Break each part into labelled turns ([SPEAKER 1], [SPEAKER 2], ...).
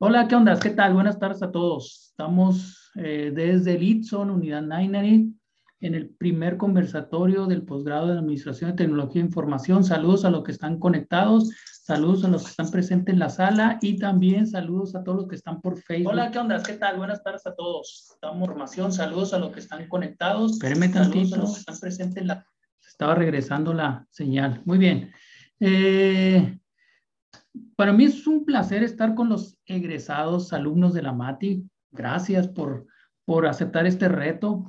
[SPEAKER 1] Hola, ¿qué onda? ¿Qué tal? Buenas tardes a todos. Estamos eh, desde Litson, Unidad 990, en el primer conversatorio del posgrado de Administración de Tecnología e Información. Saludos a los que están conectados, saludos a los que están presentes en la sala y también saludos a todos los que están por Facebook. Hola, ¿qué onda? ¿Qué tal? Buenas tardes a todos. Estamos formación, saludos a los que están conectados. Espérenme tantito. a los que están presentes en la... Estaba regresando la señal. Muy bien. Eh, para mí es un placer estar con los egresados alumnos de la MATI. Gracias por, por aceptar este reto.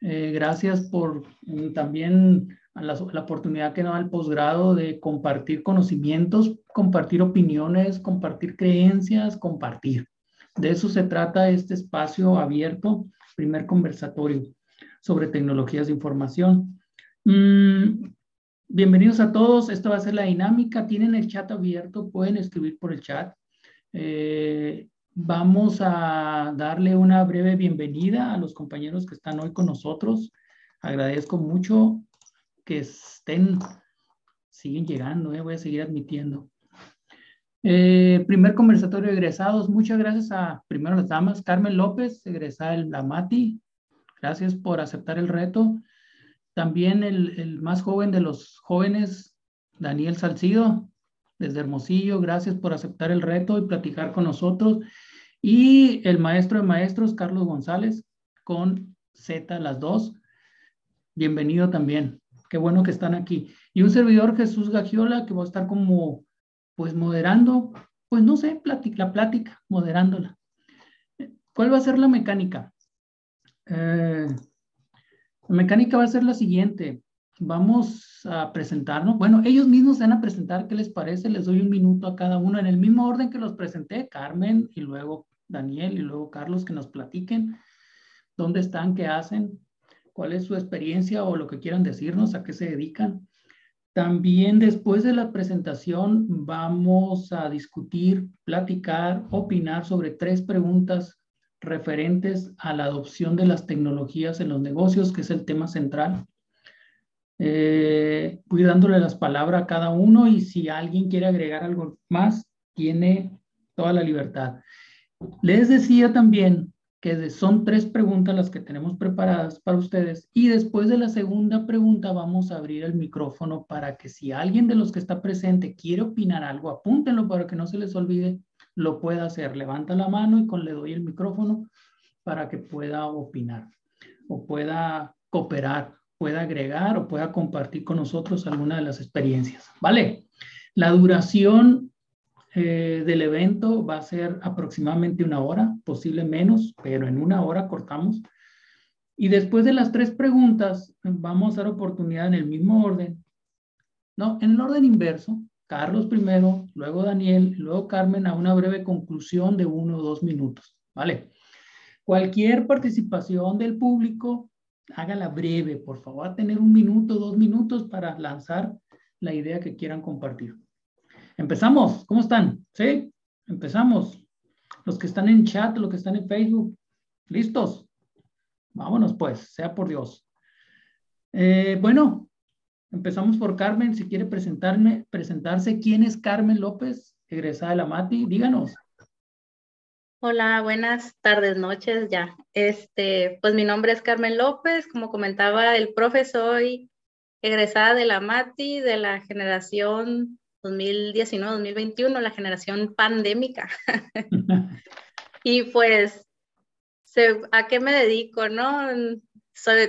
[SPEAKER 1] Eh, gracias por mm, también la, oportunidad que nos da el posgrado de compartir conocimientos, compartir opiniones, compartir creencias, compartir. De eso se trata este espacio abierto, primer conversatorio sobre tecnologías de información. Mm, Bienvenidos a todos. Esta va a ser la dinámica. Tienen el chat abierto, pueden escribir por el chat. Eh, vamos a darle una breve bienvenida a los compañeros que están hoy con nosotros. Agradezco mucho que estén, siguen llegando, eh, voy a seguir admitiendo. Eh, primer conversatorio de egresados. Muchas gracias a, primero las damas, Carmen López, egresada del la MATI. Gracias por aceptar el reto. También el, más joven de los jóvenes, Daniel Salcido, desde Hermosillo, gracias por aceptar el reto y platicar con nosotros. Y el maestro de maestros, Carlos González, con Z las dos. Bienvenido también. Qué bueno que están aquí. Y un servidor, Jesús Gagiola, que va a estar como, pues moderando, pues no sé, la plática, moderándola. ¿Cuál va a ser la mecánica? Eh, mecánica va a ser la siguiente. Vamos a presentarnos. Bueno, ellos mismos se van a presentar. ¿Qué les parece? Les doy un minuto a cada uno en el mismo orden que los presenté. Carmen y luego Daniel y luego Carlos que nos platiquen dónde están, qué hacen, cuál es su experiencia o lo que quieran decirnos, a qué se dedican. También después de la presentación vamos a discutir, platicar, opinar sobre tres preguntas referentes a la adopción de las tecnologías en los negocios, que es el tema central. Eh, voy dándole las palabras a cada uno y si alguien quiere agregar algo más, tiene toda la libertad. Les decía también que son tres preguntas las que tenemos preparadas para ustedes y después de la segunda pregunta vamos a abrir el micrófono para que si alguien de los que está presente quiere opinar algo, apúntenlo para que no se les olvide lo pueda hacer. Levanta la mano y con le doy el micrófono para que pueda opinar o pueda cooperar, pueda agregar o pueda compartir con nosotros alguna de las experiencias. ¿Vale? La duración eh, del evento va a ser aproximadamente una hora, posible menos, pero en una hora cortamos. Y después de las tres preguntas, vamos a dar oportunidad en el mismo orden, no, en el orden inverso, Carlos primero, luego Daniel, luego Carmen a una breve conclusión de uno o dos minutos, ¿vale? Cualquier participación del público, hágala breve, por favor, tener un minuto, dos minutos para lanzar la idea que quieran compartir. Empezamos, ¿cómo están? ¿Sí? Empezamos. Los que están en chat, los que están en Facebook, ¿listos? Vámonos pues, sea por Dios. Eh, bueno, Empezamos por Carmen, si quiere presentarme, presentarse. ¿Quién es Carmen López, egresada de la MATI? Díganos.
[SPEAKER 2] Hola, buenas tardes, noches ya. Este, pues mi nombre es Carmen López, como comentaba el profe, soy egresada de la MATI de la generación 2019-2021, la generación pandémica. y pues, ¿a qué me dedico, no?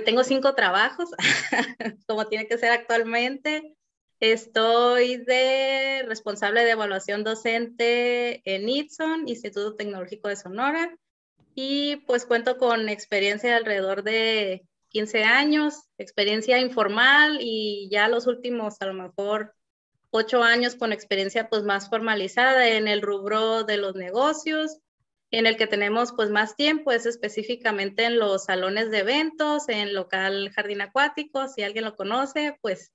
[SPEAKER 2] Tengo cinco trabajos, como tiene que ser actualmente. Estoy de responsable de evaluación docente en ITSON, Instituto Tecnológico de Sonora, y pues cuento con experiencia de alrededor de 15 años, experiencia informal y ya los últimos a lo mejor ocho años con experiencia pues más formalizada en el rubro de los negocios en el que tenemos pues más tiempo es específicamente en los salones de eventos, en local jardín acuático, si alguien lo conoce, pues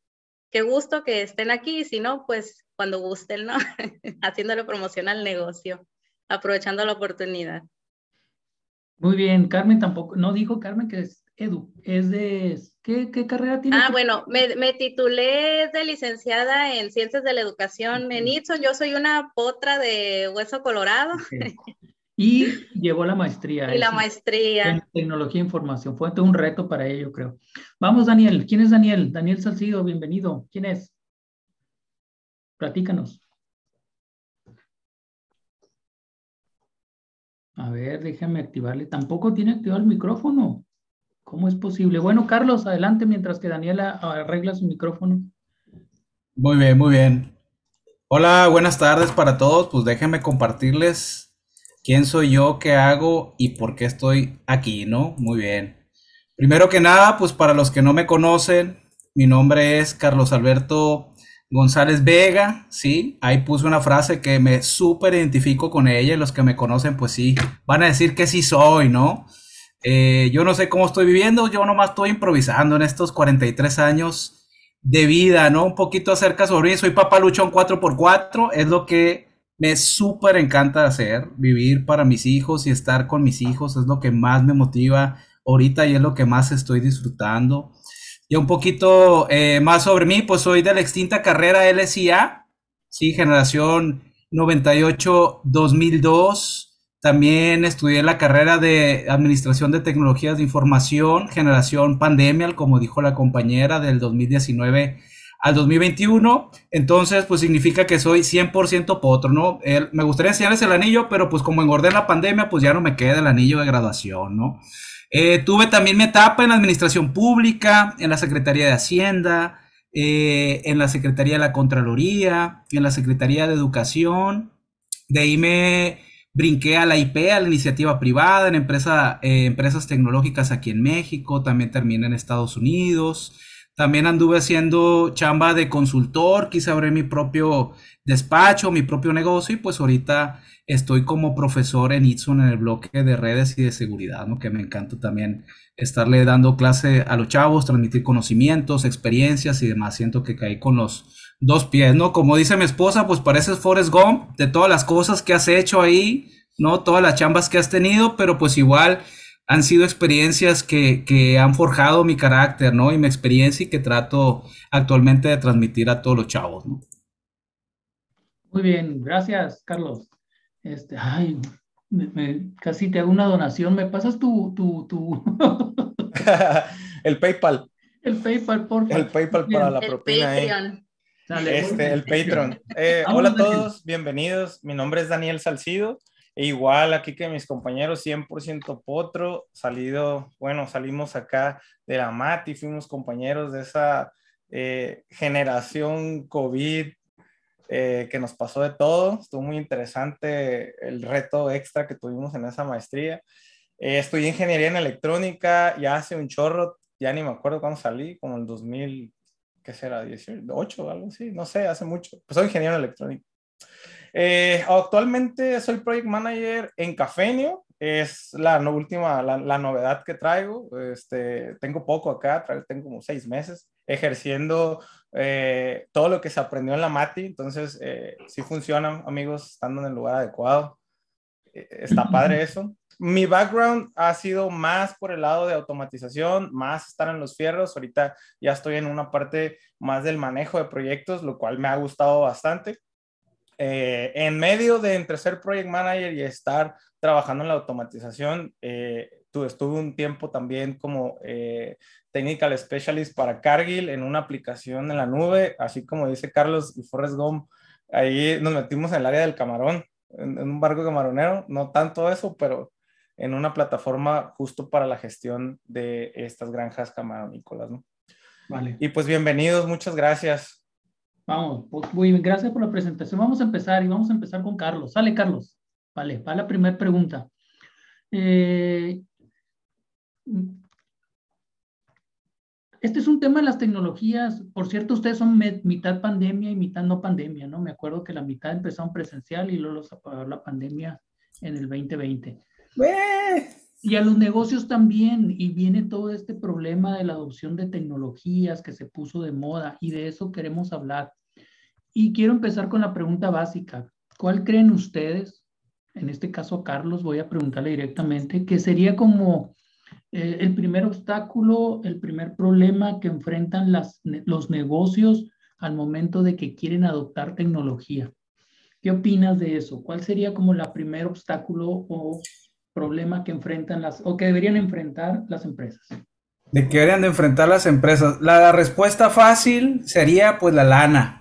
[SPEAKER 2] qué gusto que estén aquí, si no, pues cuando gusten, ¿no? Haciéndole promoción al negocio, aprovechando la oportunidad.
[SPEAKER 1] Muy bien, Carmen tampoco, no dijo Carmen que es Edu, es de, ¿qué, qué carrera tiene?
[SPEAKER 2] Ah, bueno, me, me, titulé de licenciada en Ciencias de la Educación en ITSO, yo soy una potra de hueso colorado.
[SPEAKER 1] Y llevó la maestría.
[SPEAKER 2] Y la maestría.
[SPEAKER 1] En tecnología e información. Fue un reto para ello, creo. Vamos, Daniel. ¿Quién es Daniel? Daniel Salcido, bienvenido. ¿Quién es? Platícanos. A ver, déjame activarle. Tampoco tiene activado el micrófono. ¿Cómo es posible? Bueno, Carlos, adelante mientras que Daniela arregla su micrófono.
[SPEAKER 3] Muy bien, muy bien. Hola, buenas tardes para todos. Pues déjenme compartirles quién soy yo, qué hago y por qué estoy aquí, ¿no? Muy bien. Primero que nada, pues para los que no me conocen, mi nombre es Carlos Alberto González Vega, sí, ahí puse una frase que me súper identifico con ella y los que me conocen, pues sí, van a decir que sí soy, ¿no? Eh, yo no sé cómo estoy viviendo, yo nomás estoy improvisando en estos 43 años de vida, ¿no? Un poquito acerca sobre eso. Soy papá luchón 4x4, es lo que me súper encanta hacer, vivir para mis hijos y estar con mis hijos, es lo que más me motiva ahorita y es lo que más estoy disfrutando. Y un poquito eh, más sobre mí, pues soy de la extinta carrera LSIA, sí, generación 98-2002. También estudié la carrera de Administración de Tecnologías de Información, generación pandemia, como dijo la compañera, del 2019 al 2021. Entonces, pues significa que soy 100% potro, ¿no? me gustaría enseñarles el anillo, pero pues como engordé en la pandemia, pues ya no me queda el anillo de graduación, ¿no? Eh, tuve también mi etapa en la administración pública, en la Secretaría de Hacienda, eh, en la Secretaría de la Contraloría, en la Secretaría de Educación. De ahí me brinqué a la IP, a la iniciativa privada, en empresa, eh, empresas tecnológicas aquí en México, también terminé en Estados Unidos. También anduve haciendo chamba de consultor, quise abrir mi propio despacho, mi propio negocio y pues ahorita estoy como profesor en Itson en el bloque de redes y de seguridad, ¿no? Que me encanta también estarle dando clase a los chavos, transmitir conocimientos, experiencias y demás. Siento que caí con los dos pies, ¿no? Como dice mi esposa, pues pareces Forrest Gump de todas las cosas que has hecho ahí, ¿no? Todas las chambas que has tenido, pero pues igual han sido experiencias que, que han forjado mi carácter, ¿no? Y mi experiencia y que trato actualmente de transmitir a todos los chavos, ¿no?
[SPEAKER 1] Muy bien, gracias, Carlos. Este, ay, casi te hago una donación. ¿Me pasas tu, tu, tu...
[SPEAKER 4] el PayPal.
[SPEAKER 1] El PayPal, por favor.
[SPEAKER 4] El PayPal para la propina. Eh. Este, el Patreon. Eh, hola a todos, bienvenidos. Mi nombre es Daniel Salcido. E igual aquí que mis compañeros 100% Potro, salido, bueno, salimos acá de la MAT y fuimos compañeros de esa eh, generación COVID eh, que nos pasó de todo. Estuvo muy interesante el reto extra que tuvimos en esa maestría. Eh, estudié ingeniería en electrónica ya hace un chorro, ya ni me acuerdo cuándo salí, como el 2000, ¿qué será? 18 o algo así, no sé, hace mucho. Pues soy ingeniero en electrónica. Eh, actualmente soy project manager en Cafenio, es la última, la, la, novedad que traigo. Este, tengo poco acá, tengo como seis meses ejerciendo eh, todo lo que se aprendió en la MATI. Entonces, eh, sí funciona, amigos, estando en el lugar adecuado. Eh, está padre eso. Mi background ha sido más por el lado de automatización, más estar en los fierros. Ahorita ya estoy en una parte más del manejo de proyectos, lo cual me ha gustado bastante. Eh, en medio de entre ser project manager y estar trabajando en la automatización, eh, estuve un tiempo también como eh, technical specialist para Cargill en una aplicación en la nube, así como dice Carlos y Forrest Gump, ahí nos metimos en el área del camarón, en, un barco camaronero, no tanto eso, pero en una plataforma justo para la gestión de estas granjas camaronícolas, ¿no? Vale. Y pues bienvenidos, muchas gracias.
[SPEAKER 1] Vamos, pues, muy bien, gracias por la presentación. Vamos a empezar y vamos a empezar con Carlos. Sale, Carlos. Vale, va la primera pregunta. Eh, este es un tema de las tecnologías. Por cierto, ustedes son mitad pandemia y mitad no pandemia, ¿no? Me acuerdo que la mitad empezaron presencial y luego los apagó la pandemia en el 2020. Y a los negocios también, y viene todo este problema de la adopción de tecnologías que se puso de moda, y de eso queremos hablar. Y quiero empezar con la pregunta básica. ¿Cuál creen ustedes, en este caso Carlos, voy a preguntarle directamente, que sería como eh, el primer obstáculo, el primer problema que enfrentan las, los negocios al momento de que quieren adoptar tecnología. ¿Qué opinas de eso? ¿Cuál sería como la primer obstáculo o problema que enfrentan las o que deberían enfrentar las empresas?
[SPEAKER 3] De que deberían de enfrentar las empresas. La, respuesta fácil sería pues la lana,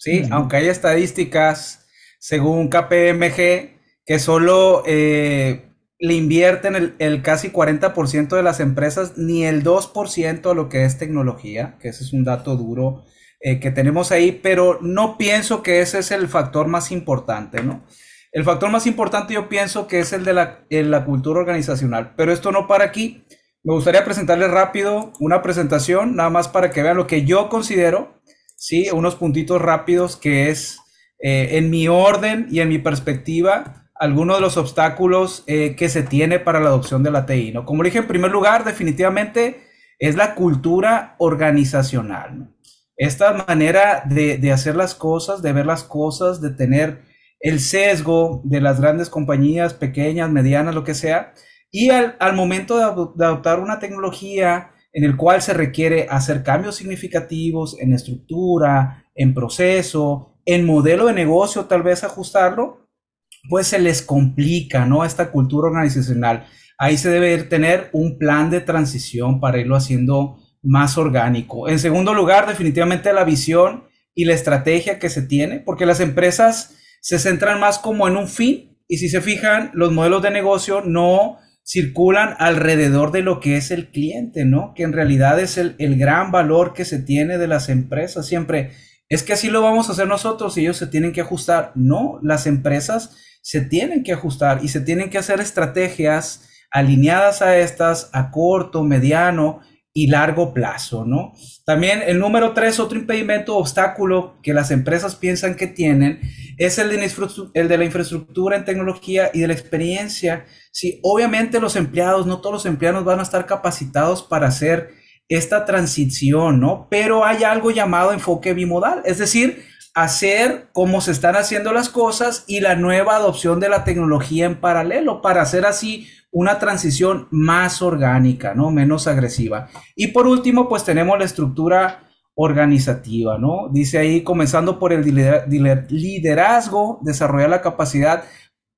[SPEAKER 3] ¿sí? Aunque hay estadísticas según KPMG que solo eh, le invierten el, el casi 40% de las empresas, ni el 2% a lo que es tecnología, que ese es un dato duro eh, que tenemos ahí, pero no pienso que ese es el factor más importante, ¿no? El factor más importante yo pienso que es el de la, la cultura organizacional, pero esto no para aquí. Me gustaría presentarles rápido una presentación, nada más para que vean lo que yo considero, ¿sí? Unos puntitos rápidos que es eh, en mi orden y en mi perspectiva algunos de los obstáculos eh, que se tiene para la adopción de la TI. ¿no? Como dije, en primer lugar, definitivamente es la cultura organizacional. Esta manera de, hacer las cosas, de ver las cosas, de tener el sesgo de las grandes compañías, pequeñas, medianas, lo que sea, y al, momento de, de adoptar una tecnología en el cual se requiere hacer cambios significativos en estructura, en proceso, en modelo de negocio, tal vez ajustarlo, pues se les complica, ¿no? Esta cultura organizacional. Ahí se debe tener un plan de transición para irlo haciendo más orgánico. En segundo lugar, definitivamente la visión y la estrategia que se tiene, porque las empresas se centran más como en un fin y si se fijan, los modelos de negocio no circulan alrededor de lo que es el cliente, ¿no? Que en realidad es el, el gran valor que se tiene de las empresas. Siempre es que así lo vamos a hacer nosotros y ellos se tienen que ajustar. No, las empresas se tienen que ajustar y se tienen que hacer estrategias alineadas a estas a corto, mediano y largo plazo, ¿no? También el número tres, otro impedimento, obstáculo que las empresas piensan que tienen, es el de, el de la infraestructura en tecnología y de la experiencia. Sí, obviamente los empleados, no todos los empleados van a estar capacitados para hacer esta transición, ¿no? Pero hay algo llamado enfoque bimodal, es decir, hacer cómo se están haciendo las cosas y la nueva adopción de la tecnología en paralelo para hacer así una transición más orgánica, ¿no? Menos agresiva. Y por último, pues tenemos la estructura organizativa, ¿no? Dice ahí, comenzando por el liderazgo, desarrollar la capacidad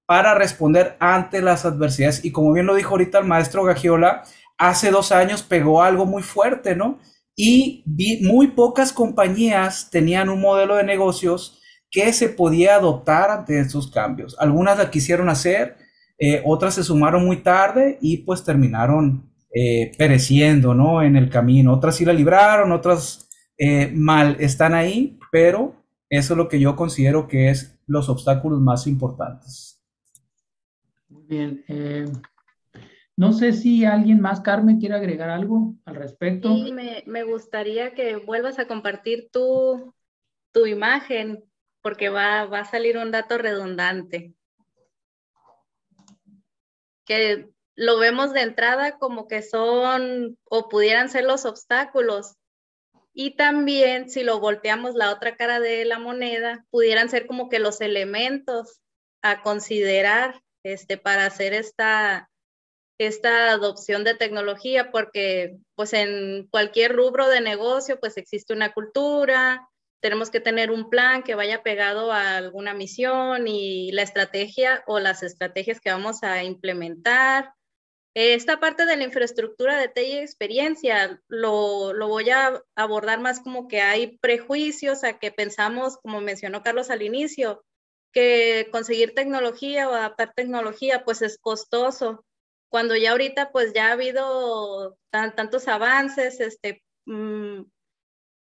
[SPEAKER 3] para responder ante las adversidades. Y como bien lo dijo ahorita el maestro Gagiola, hace dos años pegó algo muy fuerte, ¿no? Y muy pocas compañías tenían un modelo de negocios que se podía adoptar ante esos cambios. Algunas la quisieron hacer, eh, otras se sumaron muy tarde y pues terminaron eh, pereciendo, ¿no? En el camino. Otras sí la libraron, otras eh, mal están ahí, pero eso es lo que yo considero que es los obstáculos más importantes.
[SPEAKER 1] Muy bien. No sé si alguien más, Carmen, quiere agregar algo al respecto.
[SPEAKER 2] Sí, me, gustaría que vuelvas a compartir tu, imagen, porque va, va a salir un dato redundante. Que lo vemos de entrada como que son o pudieran ser los obstáculos. Y también si lo volteamos la otra cara de la moneda, pudieran ser como que los elementos a considerar este, para hacer esta, esta adopción de tecnología porque pues en cualquier rubro de negocio pues existe una cultura, tenemos que tener un plan que vaya pegado a alguna misión y la estrategia o las estrategias que vamos a implementar. Esta parte de la infraestructura de TI experiencia lo, lo voy a abordar más como que hay prejuicios a que pensamos, como mencionó Carlos al inicio, que conseguir tecnología o adaptar tecnología pues es costoso cuando ya ahorita pues ya ha habido tantos avances, este, mm,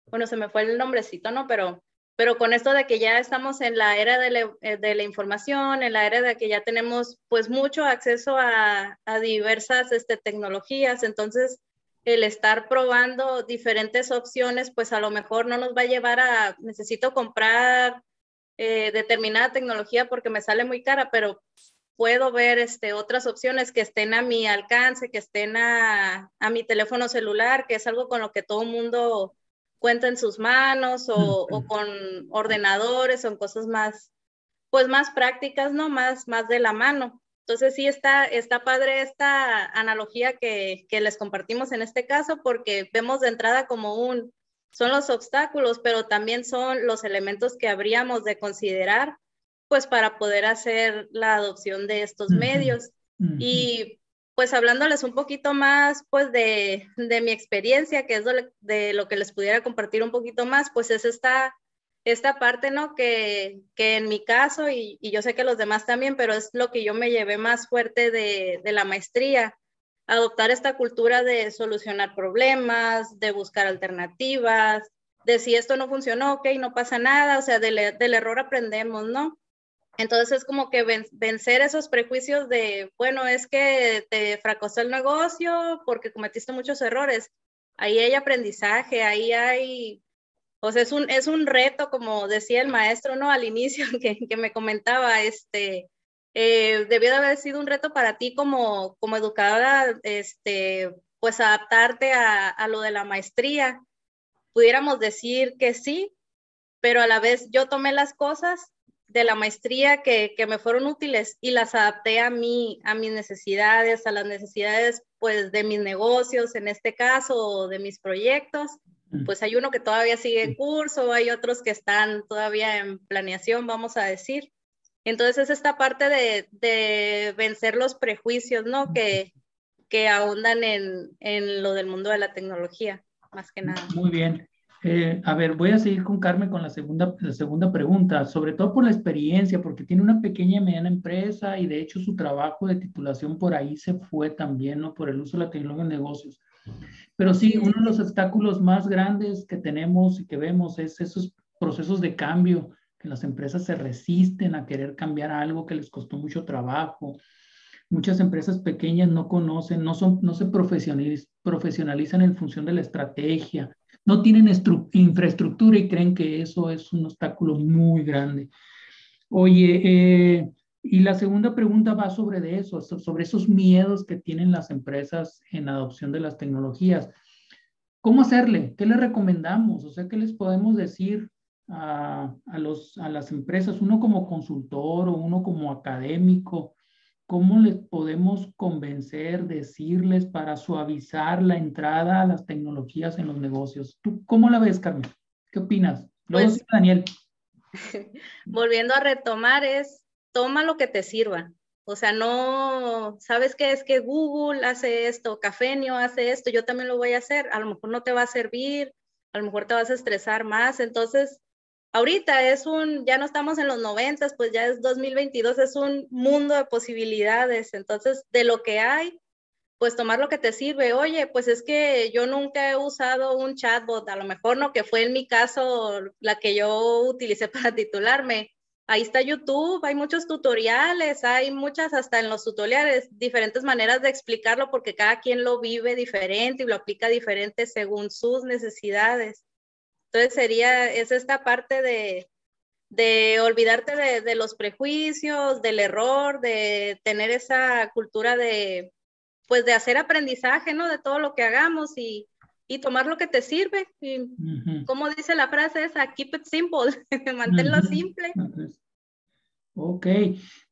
[SPEAKER 2] bueno, se me fue el nombrecito, ¿no? Pero, pero con esto de que ya estamos en la era de la, eh, información, en la era de que ya tenemos pues mucho acceso a, a diversas este, tecnologías, entonces el estar probando diferentes opciones, pues a lo mejor no nos va a llevar a, necesito comprar eh, determinada tecnología porque me sale muy cara, pero puedo ver este, otras opciones que estén a mi alcance, que estén a, a mi teléfono celular, que es algo con lo que todo el mundo cuenta en sus manos o, o, con ordenadores o cosas más, pues más prácticas, ¿no? Más, más de la mano. Entonces sí está, está padre esta analogía que, que les compartimos en este caso porque vemos de entrada como un, son los obstáculos, pero también son los elementos que habríamos de considerar pues para poder hacer la adopción de estos medios. Y pues hablándoles un poquito más, pues de, de mi experiencia, que es de lo que les pudiera compartir un poquito más, pues es esta, esta parte, ¿no? Que, que en mi caso, y, y, yo sé que los demás también, pero es lo que yo me llevé más fuerte de, de la maestría, adoptar esta cultura de solucionar problemas, de buscar alternativas, de si esto no funcionó, ok, no pasa nada, o sea, del, del error aprendemos, ¿no? Entonces es como que vencer esos prejuicios de, bueno, es que te fracasó el negocio porque cometiste muchos errores. Ahí hay aprendizaje, ahí hay, o sea, es un, es un reto, como decía el maestro, ¿no? Al inicio que, que me comentaba, este, eh, debió de haber sido un reto para ti como, como educadora, este, pues adaptarte a, a lo de la maestría. Pudiéramos decir que sí, pero a la vez yo tomé las cosas de la maestría que, que, me fueron útiles y las adapté a mí, a mis necesidades, a las necesidades pues de mis negocios, en este caso, o de mis proyectos. Pues hay uno que todavía sigue en curso, hay otros que están todavía en planeación, vamos a decir. Entonces es esta parte de, de vencer los prejuicios, ¿no? Que, que ahondan en, en lo del mundo de la tecnología, más que nada.
[SPEAKER 1] Muy bien. Eh, a ver, voy a seguir con Carmen con la segunda, la segunda pregunta, sobre todo por la experiencia, porque tiene una pequeña y mediana empresa y de hecho su trabajo de titulación por ahí se fue también, ¿no? Por el uso de la tecnología en negocios. Pero sí, uno de los obstáculos más grandes que tenemos y que vemos es esos procesos de cambio, que las empresas se resisten a querer cambiar algo que les costó mucho trabajo. Muchas empresas pequeñas no conocen, no, son, no se profesionalizan en función de la estrategia, no tienen infraestructura y creen que eso es un obstáculo muy grande. Oye, eh, y la segunda pregunta va sobre eso, sobre esos miedos que tienen las empresas en adopción de las tecnologías. ¿Cómo hacerle? ¿Qué les recomendamos? O sea, ¿qué les podemos decir a, a las empresas? Uno como consultor o uno como académico ¿Cómo les podemos convencer, decirles para suavizar la entrada a las tecnologías en los negocios? ¿Tú cómo la ves, Carmen? ¿Qué opinas? Luego pues, Daniel.
[SPEAKER 2] Volviendo a retomar es, toma lo que te sirva. O sea, no, ¿sabes qué? Es que Google hace esto, Cafenio hace esto, yo también lo voy a hacer. A lo mejor no te va a servir, a lo mejor te vas a estresar más. Entonces, ahorita es un, ya no estamos en los noventas, pues ya es 2022, es un mundo de posibilidades. Entonces, de lo que hay, pues tomar lo que te sirve. Oye, pues es que yo nunca he usado un chatbot, a lo mejor no, que fue en mi caso la que yo utilicé para titularme. Ahí está YouTube, hay muchos tutoriales, hay muchas hasta en los tutoriales, diferentes maneras de explicarlo porque cada quien lo vive diferente y lo aplica diferente según sus necesidades. Entonces sería, es esta parte de, de olvidarte de, de, los prejuicios, del error, de tener esa cultura de, pues de hacer aprendizaje, ¿no? De todo lo que hagamos y, y tomar lo que te sirve. Y, Como dice la frase esa, keep it simple, manténlo simple.
[SPEAKER 1] Ok,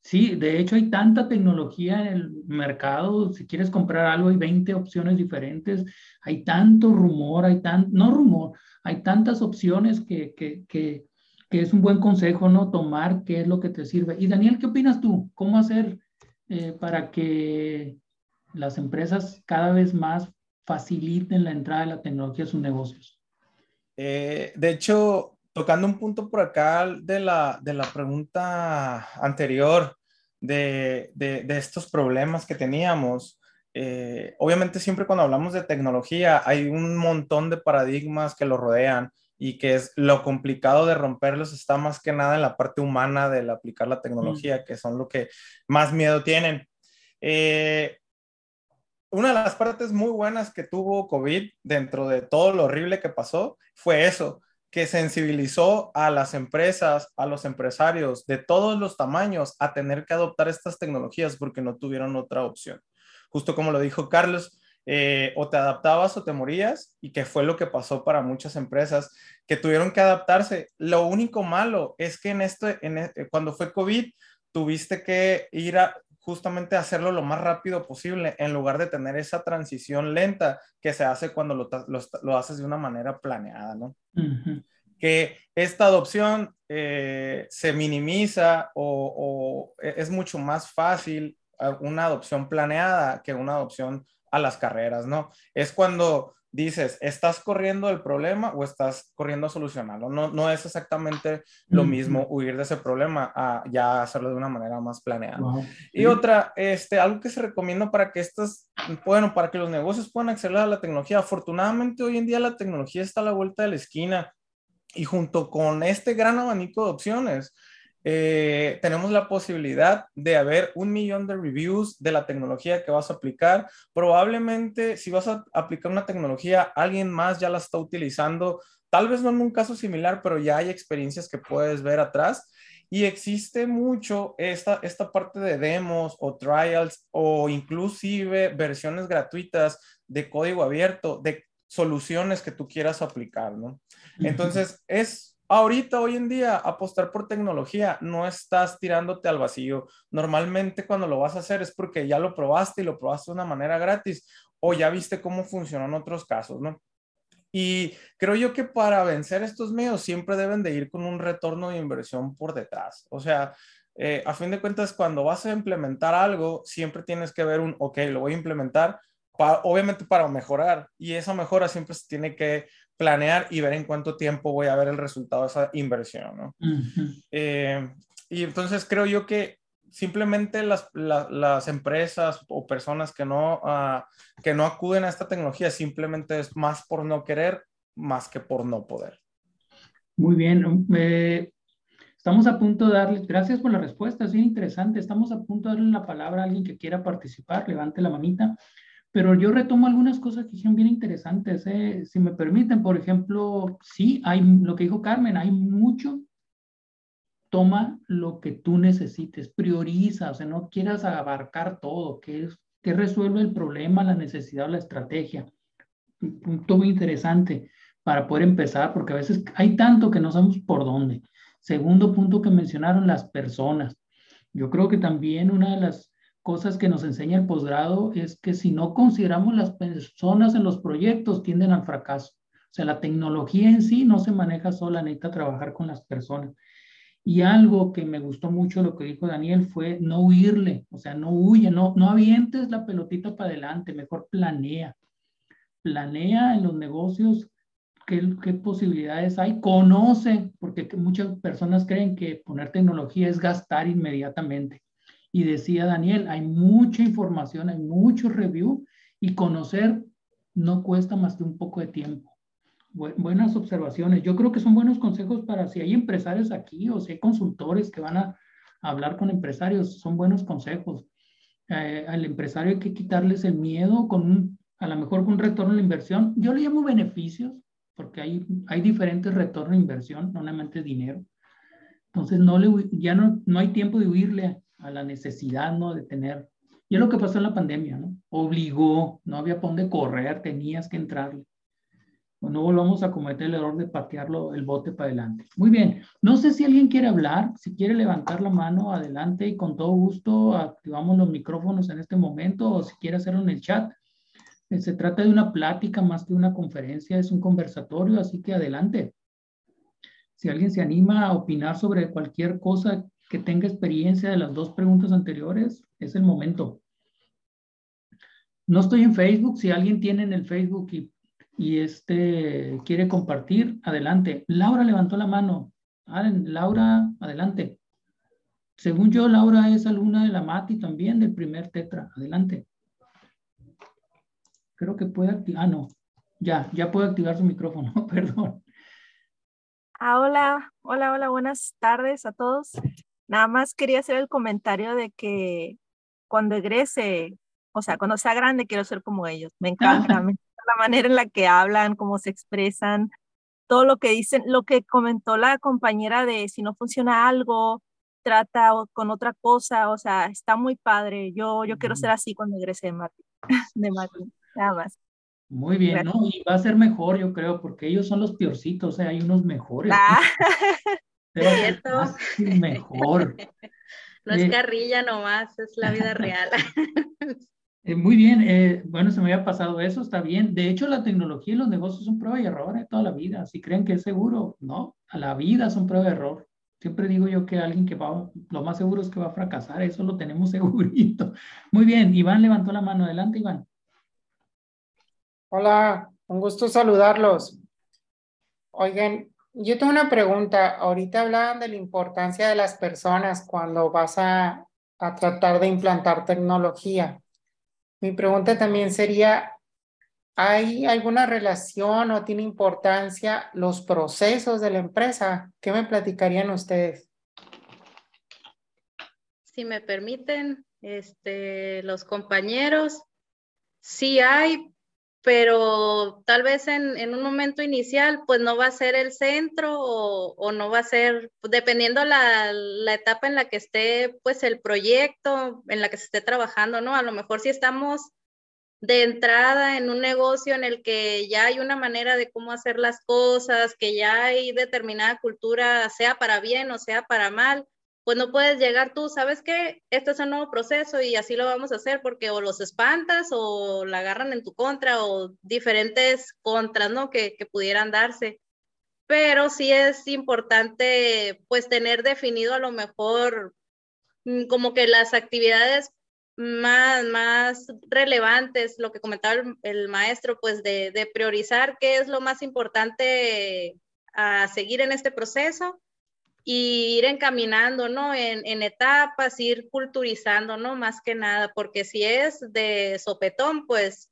[SPEAKER 1] sí, de hecho hay tanta tecnología en el mercado, si quieres comprar algo hay 20 opciones diferentes, hay tanto rumor, hay tan, no rumor, hay tantas opciones que, que, que, es un buen consejo, ¿no? Tomar qué es lo que te sirve. Y Daniel, ¿qué opinas tú? ¿Cómo hacer eh, para que las empresas cada vez más faciliten la entrada de la tecnología a sus negocios?
[SPEAKER 4] Eh, de hecho, tocando un punto por acá de la, de la pregunta anterior, de, de, de estos problemas que teníamos, eh, obviamente siempre cuando hablamos de tecnología hay un montón de paradigmas que lo rodean y que es lo complicado de romperlos está más que nada en la parte humana del aplicar la tecnología, que son lo que más miedo tienen. Eh, una de las partes muy buenas que tuvo COVID dentro de todo lo horrible que pasó fue eso, que sensibilizó a las empresas, a los empresarios de todos los tamaños a tener que adoptar estas tecnologías porque no tuvieron otra opción justo como lo dijo Carlos, eh, o te adaptabas o te morías, y que fue lo que pasó para muchas empresas que tuvieron que adaptarse. Lo único malo es que en este, e, cuando fue COVID, tuviste que ir a justamente hacerlo lo más rápido posible en lugar de tener esa transición lenta que se hace cuando lo, lo, haces de una manera planeada, ¿no? que esta adopción eh, se minimiza o, o, es mucho más fácil una adopción planeada que una adopción a las carreras, ¿no? Es cuando dices, ¿estás corriendo el problema o estás corriendo a solucionarlo? No, no es exactamente lo mismo huir de ese problema a ya hacerlo de una manera más planeada. Y otra, este, algo que se recomienda para que estas, bueno, para que los negocios puedan acceder a la tecnología. Afortunadamente hoy en día la tecnología está a la vuelta de la esquina y junto con este gran abanico de opciones, eh, tenemos la posibilidad de haber un millón de reviews de la tecnología que vas a aplicar. Probablemente si vas a aplicar una tecnología, alguien más ya la está utilizando, tal vez no en un caso similar, pero ya hay experiencias que puedes ver atrás. Y existe mucho esta, esta parte de demos o trials o inclusive versiones gratuitas de código abierto, de soluciones que tú quieras aplicar, ¿no? Entonces, es Ahorita, hoy en día, apostar por tecnología, no estás tirándote al vacío. Normalmente cuando lo vas a hacer es porque ya lo probaste y lo probaste de una manera gratis o ya viste cómo funcionó en otros casos, ¿no? Y creo yo que para vencer estos medios siempre deben de ir con un retorno de inversión por detrás. O sea, eh, a fin de cuentas, cuando vas a implementar algo, siempre tienes que ver un, ok, lo voy a implementar, obviamente para mejorar. Y esa mejora siempre se tiene que planear y ver en cuánto tiempo voy a ver el resultado de esa inversión, ¿no? Eh, y entonces creo yo que simplemente las, las empresas o personas que no, uh, que no acuden a esta tecnología simplemente es más por no querer más que por no poder.
[SPEAKER 1] Muy bien. estamos a punto de darle, gracias por la respuesta, es bien interesante. Estamos a punto de darle la palabra a alguien que quiera participar. Levante la manita. Pero yo retomo algunas cosas que son bien interesantes, ¿eh? si me permiten. Por ejemplo, sí, hay lo que dijo Carmen, hay mucho. Toma lo que tú necesites, prioriza, o sea, no quieras abarcar todo, que, es, que resuelve el problema, la necesidad o la estrategia. Un punto muy interesante para poder empezar, porque a veces hay tanto que no sabemos por dónde. Segundo punto que mencionaron, las personas. Yo creo que también una de las cosas que nos enseña el posgrado es que si no consideramos las personas en los proyectos, tienden al fracaso. O sea, la tecnología en sí no se maneja sola, necesita trabajar con las personas. Y algo que me gustó mucho lo que dijo Daniel fue no huirle, o sea, no huye, no, no avientes la pelotita para adelante, mejor planea. Planea en los negocios qué, qué posibilidades hay, conoce, porque muchas personas creen que poner tecnología es gastar inmediatamente. Y decía Daniel, hay mucha información, hay mucho review y conocer no cuesta más que un poco de tiempo. buenas observaciones. Yo creo que son buenos consejos para si hay empresarios aquí o si hay consultores que van a hablar con empresarios, son buenos consejos. Eh, al empresario hay que quitarles el miedo con a lo mejor con un retorno de inversión. Yo le llamo beneficios porque hay, hay diferentes retornos de inversión, no solamente dinero. Entonces, no le, ya no, no hay tiempo de huirle a la necesidad, ¿no? De tener, y es lo que pasó en la pandemia, ¿no? Obligó, no había por dónde correr, tenías que entrarle. No volvamos a cometer el error de patearlo el bote para adelante. Muy bien, no sé si alguien quiere hablar, si quiere levantar la mano, adelante y con todo gusto activamos los micrófonos en este momento o si quiere hacerlo en el chat. Eh, se trata de una plática más que una conferencia, es un conversatorio, así que adelante. Si alguien se anima a opinar sobre cualquier cosa que tenga experiencia de las dos preguntas anteriores, es el momento. No estoy en Facebook, si alguien tiene en el Facebook y, y este quiere compartir, adelante. Laura levantó la mano. Laura, adelante. Según yo, Laura es alumna de la MATI también, del primer tetra. Adelante. Creo que puede activar. Ah, no. Ya, ya puede activar su micrófono, perdón.
[SPEAKER 5] Ah, hola, hola, hola, buenas tardes a todos. Nada más quería hacer el comentario de que cuando egrese, o sea, cuando sea grande, quiero ser como ellos. Me encanta, la manera en la que hablan, cómo se expresan, todo lo que dicen, lo que comentó la compañera de si no funciona algo, trata con otra cosa, o sea, está muy padre. Yo, yo quiero ser así cuando egrese de Martín, de Martín, nada más.
[SPEAKER 1] Muy bien, ¿no? Y va a ser mejor, yo creo, porque ellos son los peorcitos, o sea, hay unos mejores.
[SPEAKER 2] Ah. cierto.
[SPEAKER 1] Mejor.
[SPEAKER 2] No es eh, carrilla nomás, es la vida real.
[SPEAKER 1] Eh, muy bien, eh, bueno, se me había pasado eso, está bien. De hecho, la tecnología y los negocios son prueba y error de toda la vida. Si creen que es seguro, no, a la vida son prueba de error. Siempre digo yo que alguien que va, lo más seguro es que va a fracasar, eso lo tenemos segurito. Muy bien, Iván levantó la mano. Adelante, Iván.
[SPEAKER 6] Hola, un gusto saludarlos. Oigan, yo tengo una pregunta. Ahorita hablaban de la importancia de las personas cuando vas a, a tratar de implantar tecnología. Mi pregunta también sería, ¿hay alguna relación o tiene importancia los procesos de la empresa? ¿Qué me platicarían ustedes?
[SPEAKER 2] Si me permiten, este, los compañeros, sí hay, pero tal vez en, en, un momento inicial, pues no va a ser el centro o, no va a ser, dependiendo la, la, etapa en la que esté, pues el proyecto, en la que se esté trabajando, ¿no? A lo mejor si estamos de entrada en un negocio en el que ya hay una manera de cómo hacer las cosas, que ya hay determinada cultura, sea para bien o sea para mal, pues no puedes llegar tú, ¿sabes qué? Este es un nuevo proceso y así lo vamos a hacer porque o los espantas o la agarran en tu contra o diferentes contras, ¿no? Que, que pudieran darse. Pero sí es importante, pues, tener definido a lo mejor mm, como que las actividades más, más relevantes, lo que comentaba el, el maestro, pues de, de priorizar qué es lo más importante a seguir en este proceso y ir encaminando, ¿no? En, en, etapas, ir culturizando, ¿no? Más que nada, porque si es de sopetón, pues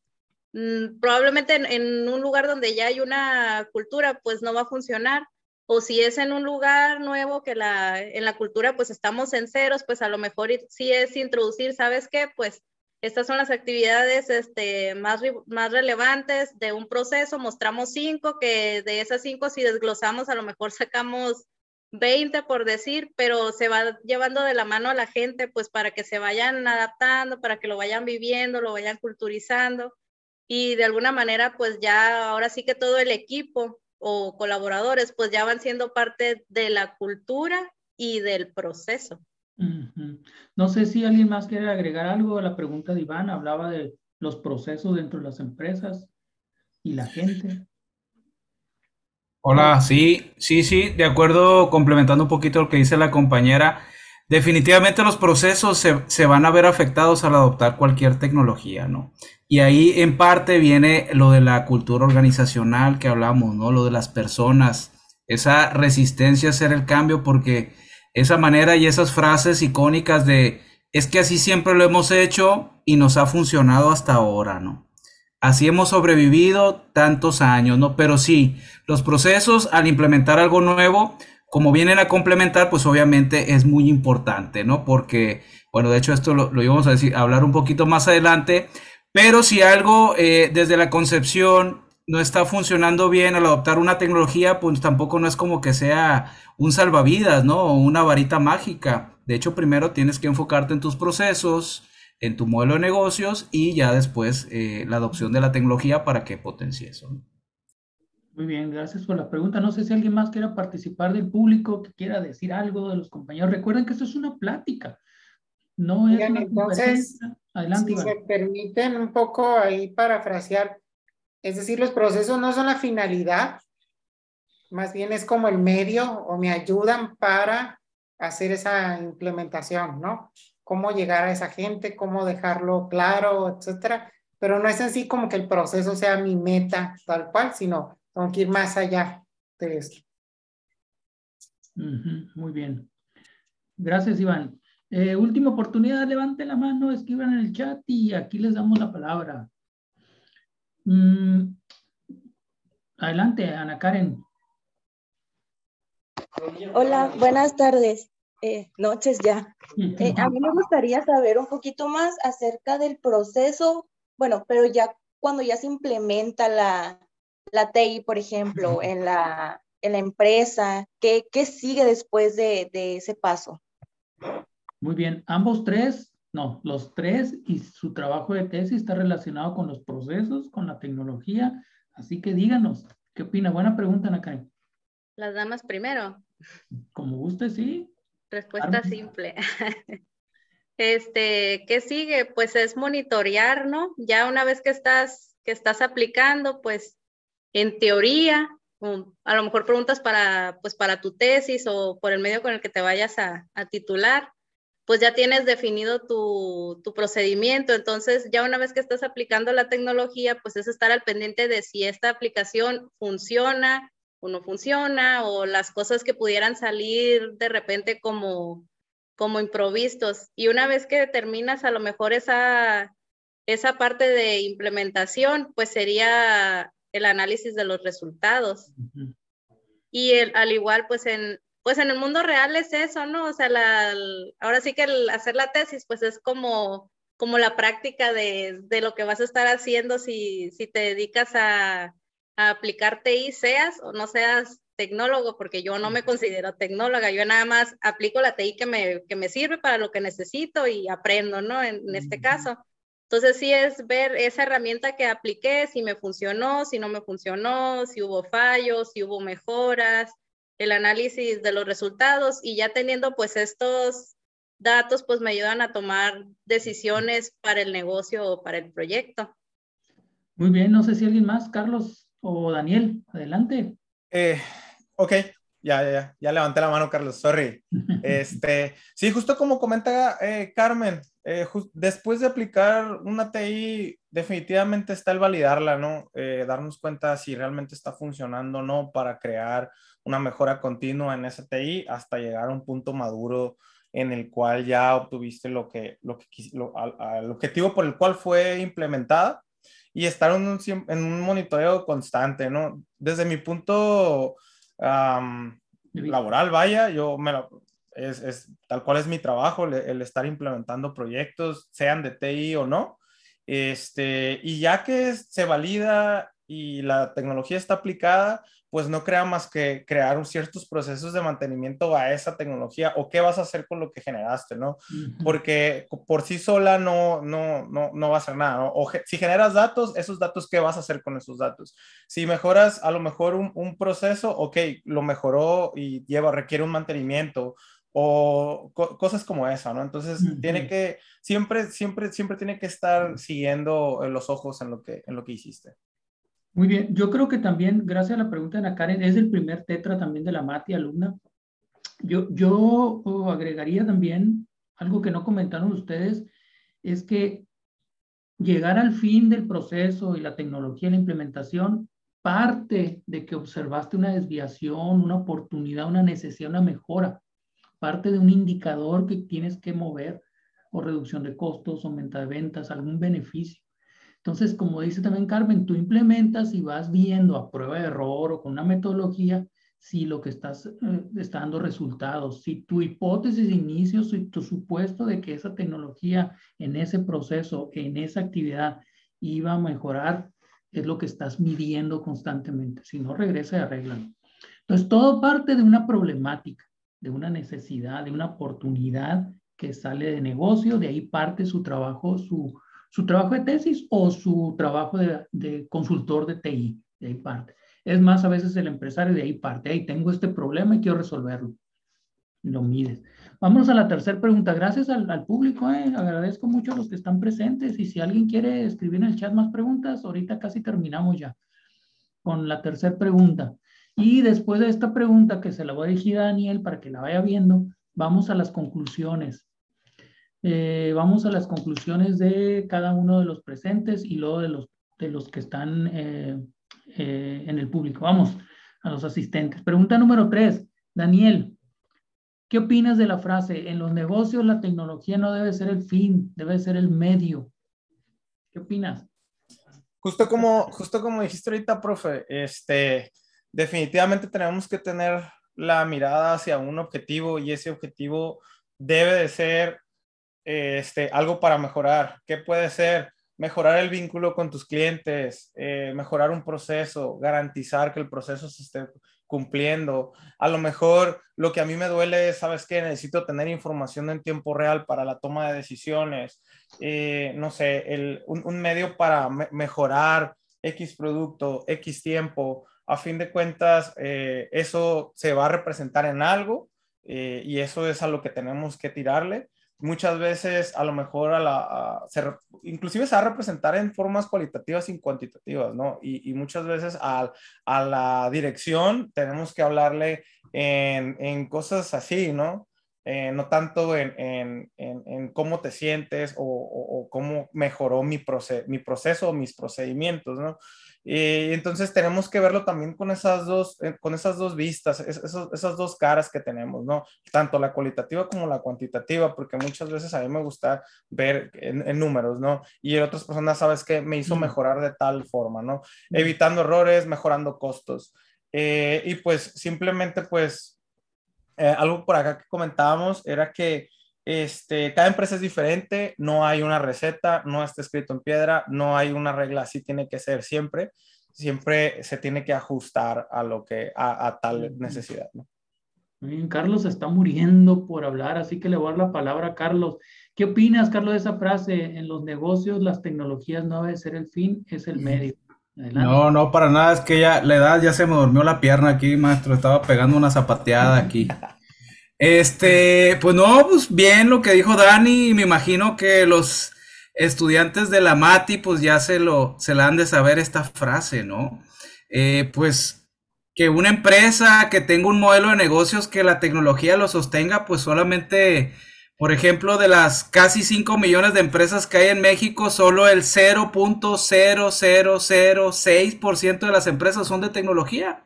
[SPEAKER 2] mmm, probablemente en, en, un lugar donde ya hay una cultura, pues no va a funcionar. O si es en un lugar nuevo que la, en la cultura, pues estamos en ceros, pues a lo mejor sí es introducir, ¿sabes qué? Pues estas son las actividades este, más, más relevantes de un proceso. Mostramos cinco, que de esas cinco, si desglosamos, a lo mejor sacamos 20 por decir, pero se va llevando de la mano a la gente, pues para que se vayan adaptando, para que lo vayan viviendo, lo vayan culturizando y de alguna manera, pues ya ahora sí que todo el equipo o colaboradores, pues ya van siendo parte de la cultura y del proceso.
[SPEAKER 1] No sé si alguien más quiere agregar algo a la pregunta de Iván, hablaba de los procesos dentro de las empresas y la gente.
[SPEAKER 3] Hola, sí, sí, sí, de acuerdo, complementando un poquito lo que dice la compañera, definitivamente los procesos se, se, van a ver afectados al adoptar cualquier tecnología, ¿no? Y ahí en parte viene lo de la cultura organizacional que hablamos, ¿no? Lo de las personas, esa resistencia a hacer el cambio, porque esa manera y esas frases icónicas de es que así siempre lo hemos hecho y nos ha funcionado hasta ahora, ¿no? Así hemos sobrevivido tantos años, ¿no? Pero sí, los procesos al implementar algo nuevo, como vienen a complementar, pues obviamente es muy importante, ¿no? Porque, bueno, de hecho esto lo, íbamos a decir, hablar un poquito más adelante, pero si algo eh, desde la concepción no está funcionando bien al adoptar una tecnología, pues tampoco no es como que sea un salvavidas, ¿no? O una varita mágica. De hecho, primero tienes que enfocarte en tus procesos, en tu modelo de negocios y ya después eh, la adopción de la tecnología para que potencie eso.
[SPEAKER 1] Muy bien, gracias por la pregunta. No sé si alguien más quiera participar del público, que quiera decir algo de los compañeros. Recuerden que esto es una plática, no es
[SPEAKER 6] Bien,
[SPEAKER 1] una
[SPEAKER 6] entonces,
[SPEAKER 1] Adelante,
[SPEAKER 6] si
[SPEAKER 1] Iván.
[SPEAKER 6] me permiten un poco ahí parafrasear, es decir, los procesos no son la finalidad, más bien es como el medio o me ayudan para hacer esa implementación, ¿no? Cómo llegar a esa gente, cómo dejarlo claro, etcétera. Pero no es así como que el proceso sea mi meta tal cual, sino tengo que ir más allá de esto.
[SPEAKER 1] Uh -huh, muy bien. Gracias, Iván. Eh, última oportunidad, levante la mano, escriban en el chat y aquí les damos la palabra. Mm, adelante, Ana Karen.
[SPEAKER 7] Hola, buenas tardes. Eh, noches ya. Eh, a mí me gustaría saber un poquito más acerca del proceso, bueno, pero ya cuando ya se implementa la, la TI, por ejemplo, en la, en la empresa, ¿qué, qué sigue después de, de, ese paso?
[SPEAKER 1] Muy bien, ambos tres, no, los tres y su trabajo de tesis está relacionado con los procesos, con la tecnología, así que díganos, ¿qué opina? Buena pregunta, Nakai.
[SPEAKER 2] Las damas primero.
[SPEAKER 1] Como guste, sí.
[SPEAKER 2] Respuesta simple. Este, ¿qué sigue? Pues es monitorear, ¿no? Ya una vez que estás, que estás aplicando, pues en teoría, a lo mejor preguntas para, pues para tu tesis o por el medio con el que te vayas a, a titular, pues ya tienes definido tu, tu, procedimiento. Entonces, ya una vez que estás aplicando la tecnología, pues es estar al pendiente de si esta aplicación funciona o no funciona, o las cosas que pudieran salir de repente como, como improvistos. Y una vez que terminas a lo mejor esa, esa parte de implementación, pues sería el análisis de los resultados. Y el, al igual, pues en, pues en el mundo real es eso, ¿no? O sea, la, ahora sí que el hacer la tesis, pues es como, como la práctica de, de lo que vas a estar haciendo si, si te dedicas a, a aplicar TI, seas o no seas tecnólogo, porque yo no me considero tecnóloga, yo nada más aplico la TI que me, que me sirve para lo que necesito y aprendo, ¿no? En, en este caso. Entonces sí es ver esa herramienta que apliqué, si me funcionó, si no me funcionó, si hubo fallos, si hubo mejoras, el análisis de los resultados y ya teniendo pues estos datos pues me ayudan a tomar decisiones para el negocio o para el proyecto.
[SPEAKER 1] Muy bien, no sé si alguien más, Carlos o Daniel, adelante.
[SPEAKER 4] Eh, ok, ya, ya, ya levanté la mano, Carlos, sorry. Este, sí, justo como comenta eh, Carmen, eh, después de aplicar una TI, definitivamente está el validarla, ¿no? Eh, darnos cuenta si realmente está funcionando o no para crear una mejora continua en esa TI hasta llegar a un punto maduro en el cual ya obtuviste lo que, lo que lo, al, objetivo por el cual fue implementada y estar en un, en un monitoreo constante, ¿no? Desde mi punto laboral, vaya, yo me lo, es, es, tal cual es mi trabajo, el, estar implementando proyectos, sean de TI o no. Este, y ya que se valida y la tecnología está aplicada, pues no crea más que crear ciertos procesos de mantenimiento a esa tecnología o qué vas a hacer con lo que generaste, ¿no? Porque por sí sola no, no, no, no va a hacer nada, ¿no? O si generas datos, esos datos, ¿qué vas a hacer con esos datos? Si mejoras a lo mejor un, un proceso, ok, lo mejoró y lleva, requiere un mantenimiento o cosas como esa, ¿no? Entonces, tiene que, siempre, siempre, siempre tiene que estar siguiendo los ojos en lo que, en lo que hiciste.
[SPEAKER 1] Muy bien, yo creo que también, gracias a la pregunta de Ana Karen, es el primer tetra también de la MATI alumna. Yo, yo agregaría también algo que no comentaron ustedes, es que llegar al fin del proceso y la tecnología, la implementación, parte de que observaste una desviación, una oportunidad, una necesidad, una mejora parte de un indicador que tienes que mover o reducción de costos, aumento de ventas, algún beneficio. Entonces, como dice también Carmen, tú implementas y vas viendo a prueba de error o con una metodología si lo que estás eh, está dando resultados, si tu hipótesis de inicio, si tu supuesto de que esa tecnología en ese proceso, en esa actividad iba a mejorar, es lo que estás midiendo constantemente. Si no, regresa y arréglalo. Entonces, todo parte de una problemática de una necesidad, de una oportunidad que sale de negocio, de ahí parte su trabajo, su, su trabajo de tesis o su trabajo de, de, consultor de TI, de ahí parte. Es más, a veces el empresario de ahí parte, ahí tengo este problema y quiero resolverlo. lo mides. Vamos a la tercera pregunta. Gracias al, al público, eh. agradezco mucho a los que están presentes y si alguien quiere escribir en el chat más preguntas, ahorita casi terminamos ya con la tercera pregunta. Y después de esta pregunta que se la voy a dirigir a Daniel para que la vaya viendo, vamos a las conclusiones. Eh, vamos a las conclusiones de cada uno de los presentes y luego de los, de los que están eh, eh, en el público. Vamos a los asistentes. Pregunta número tres. Daniel, ¿qué opinas de la frase? En los negocios la tecnología no debe ser el fin, debe ser el medio. ¿Qué opinas?
[SPEAKER 4] Justo como, justo como dijiste ahorita, profe, este, definitivamente tenemos que tener la mirada hacia un objetivo y ese objetivo debe de ser este, algo para mejorar. ¿Qué puede ser? Mejorar el vínculo con tus clientes, eh, mejorar un proceso, garantizar que el proceso se esté cumpliendo. A lo mejor lo que a mí me duele es, ¿sabes qué? Necesito tener información en tiempo real para la toma de decisiones. Eh, no sé, un, medio para mejorar X producto, X tiempo, a fin de cuentas, eh, eso se va a representar en algo eh, y eso es a lo que tenemos que tirarle. Muchas veces a lo mejor a la, inclusive se va a representar en formas cualitativas y cuantitativas, ¿no? Y, muchas veces a, a, la dirección tenemos que hablarle en, en cosas así, ¿no? Eh, no tanto en, en, en, cómo te sientes o, o, cómo mejoró mi, mi proceso o mis procedimientos, ¿no? Y entonces tenemos que verlo también con esas dos, eh, con esas dos vistas, esas, esas dos caras que tenemos, ¿no? Tanto la cualitativa como la cuantitativa, porque muchas veces a mí me gusta ver en, números, ¿no? Y otras personas, ¿sabes qué? Me hizo mejorar de tal forma, ¿no? Evitando errores, mejorando costos. Eh, y pues simplemente, pues, eh, algo por acá que comentábamos era que este, cada empresa es diferente, no hay una receta, no está escrito en piedra, no hay una regla, así tiene que ser siempre, siempre se tiene que ajustar a lo que, a, tal necesidad. ¿no?
[SPEAKER 1] Bien, Carlos está muriendo por hablar, así que le voy a dar la palabra a Carlos. ¿Qué opinas, Carlos, de esa frase? En los negocios, las tecnologías no deben ser el fin, es el medio.
[SPEAKER 3] No, no, para nada, es que ya la edad ya se me durmió la pierna aquí, maestro, estaba pegando una zapateada aquí. Este, pues no, pues bien lo que dijo Dani, me imagino que los estudiantes de la Mati, pues ya se lo, se la han de saber esta frase, ¿no? Eh, pues que una empresa que tenga un modelo de negocios que la tecnología lo sostenga, pues solamente por ejemplo, de las casi 5 millones de empresas que hay en México, solo el 0.0006% de las empresas son de tecnología.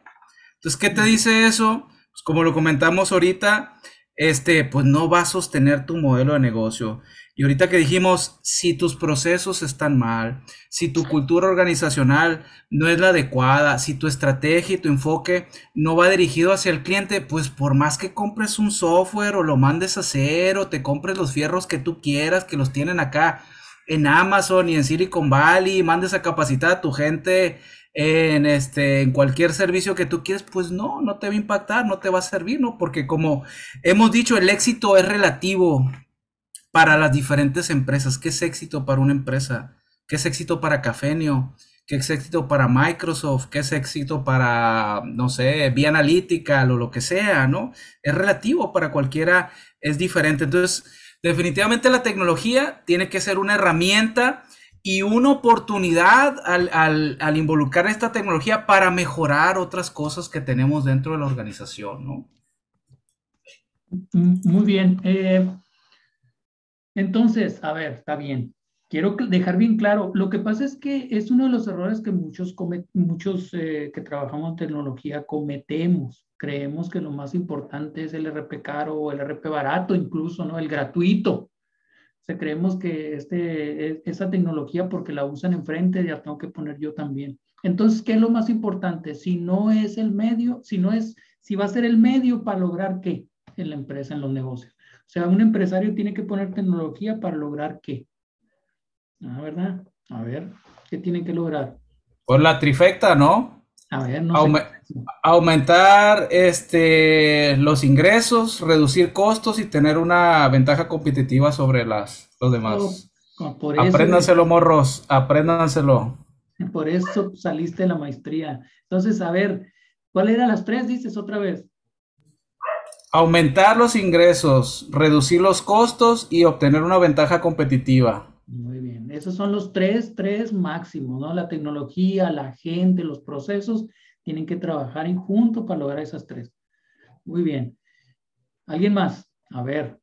[SPEAKER 3] Entonces, ¿qué te dice eso? Pues como lo comentamos ahorita, este, pues no va a sostener tu modelo de negocio. Y ahorita que dijimos, si tus procesos están mal, si tu cultura organizacional no es la adecuada, si tu estrategia y tu enfoque no va dirigido hacia el cliente, pues por más que compres un software o lo mandes a hacer o te compres los fierros que tú quieras, que los tienen acá en Amazon y en Silicon Valley, mandes a capacitar a tu gente en este en cualquier servicio que tú quieres, pues no, no te va a impactar, no te va a servir, ¿no? Porque como hemos dicho, el éxito es relativo para las diferentes empresas. ¿Qué es éxito para una empresa? ¿Qué es éxito para Cafenio? ¿Qué es éxito para Microsoft? ¿Qué es éxito para, no sé, Vía Analítica o lo que sea, ¿no? Es relativo para cualquiera, es diferente. Entonces, definitivamente la tecnología tiene que ser una herramienta y una oportunidad al, al, involucrar esta tecnología para mejorar otras cosas que tenemos dentro de la organización, ¿no?
[SPEAKER 1] Muy bien. Eh, entonces, a ver, está bien. Quiero dejar bien claro, lo que pasa es que es uno de los errores que muchos, muchos eh, que trabajamos en tecnología cometemos. Creemos que lo más importante es el RP caro o el RP barato, incluso, ¿no? El gratuito. Sea, creemos que este, e, esa tecnología, porque la usan enfrente, ya tengo que poner yo también. Entonces, ¿qué es lo más importante? Si no es el medio, si no es, si va a ser el medio para lograr qué en la empresa, en los negocios. O sea, un empresario tiene que poner tecnología para lograr qué. Ah, ¿verdad? A ver, ¿qué tiene que lograr?
[SPEAKER 3] Pues la trifecta, ¿no? A ver, no Aumentar este, los ingresos, reducir costos y tener una ventaja competitiva sobre las, los demás. Oh, oh, apréndanselo, morros, apréndanselo.
[SPEAKER 1] Por eso saliste de la maestría. Entonces, a ver, ¿cuál eran las tres? Dices otra vez.
[SPEAKER 3] Aumentar los ingresos, reducir los costos y obtener una ventaja competitiva.
[SPEAKER 1] Muy bien, esos son los tres, tres máximos, ¿no? La tecnología, la gente, los procesos tienen que trabajar en junto para lograr esas tres. Muy bien. ¿Alguien más? A ver,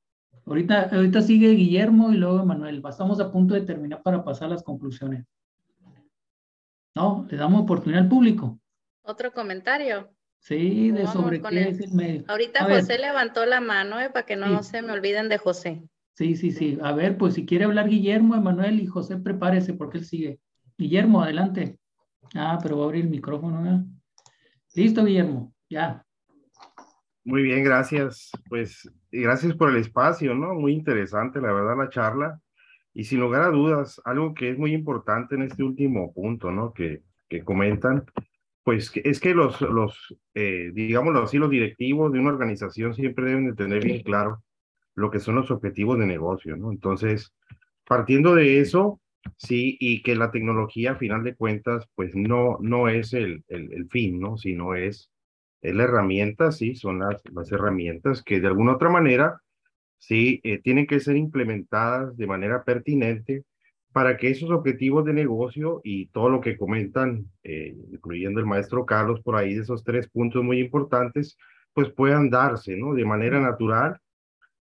[SPEAKER 1] ahorita, ahorita sigue Guillermo y luego Manuel. Estamos a punto de terminar para pasar las conclusiones. ¿No? Le damos oportunidad al público.
[SPEAKER 2] Otro comentario.
[SPEAKER 1] Sí, de sobre qué es
[SPEAKER 2] el medio. Ahorita José levantó la mano, eh, para que no, se me olviden de José.
[SPEAKER 1] Sí, sí, sí. A ver, pues si quiere hablar Guillermo, Emanuel y José, prepárese porque él sigue. Guillermo, adelante. Ah, pero voy a abrir el micrófono. Listo, Guillermo, ya.
[SPEAKER 8] Muy bien, gracias. Pues, gracias por el espacio, ¿no? Muy interesante, la verdad, la charla. Y sin lugar a dudas, algo que es muy importante en este último punto, ¿no? Que, que comentan, pues es que los, los eh, digámoslo así, los directivos de una organización siempre deben de tener bien claro lo que son los objetivos de negocio, ¿no? Entonces, partiendo de eso, sí, y que la tecnología, a final de cuentas, pues no, no es el, el, el fin, ¿no? Sino es, es la herramienta, sí, son las, las herramientas que de alguna otra manera ¿sí? Eh, tienen que ser implementadas de manera pertinente para que esos objetivos de negocio y todo lo que comentan, eh, incluyendo el maestro Carlos por ahí, de esos tres puntos muy importantes, pues puedan darse, ¿no? De manera natural,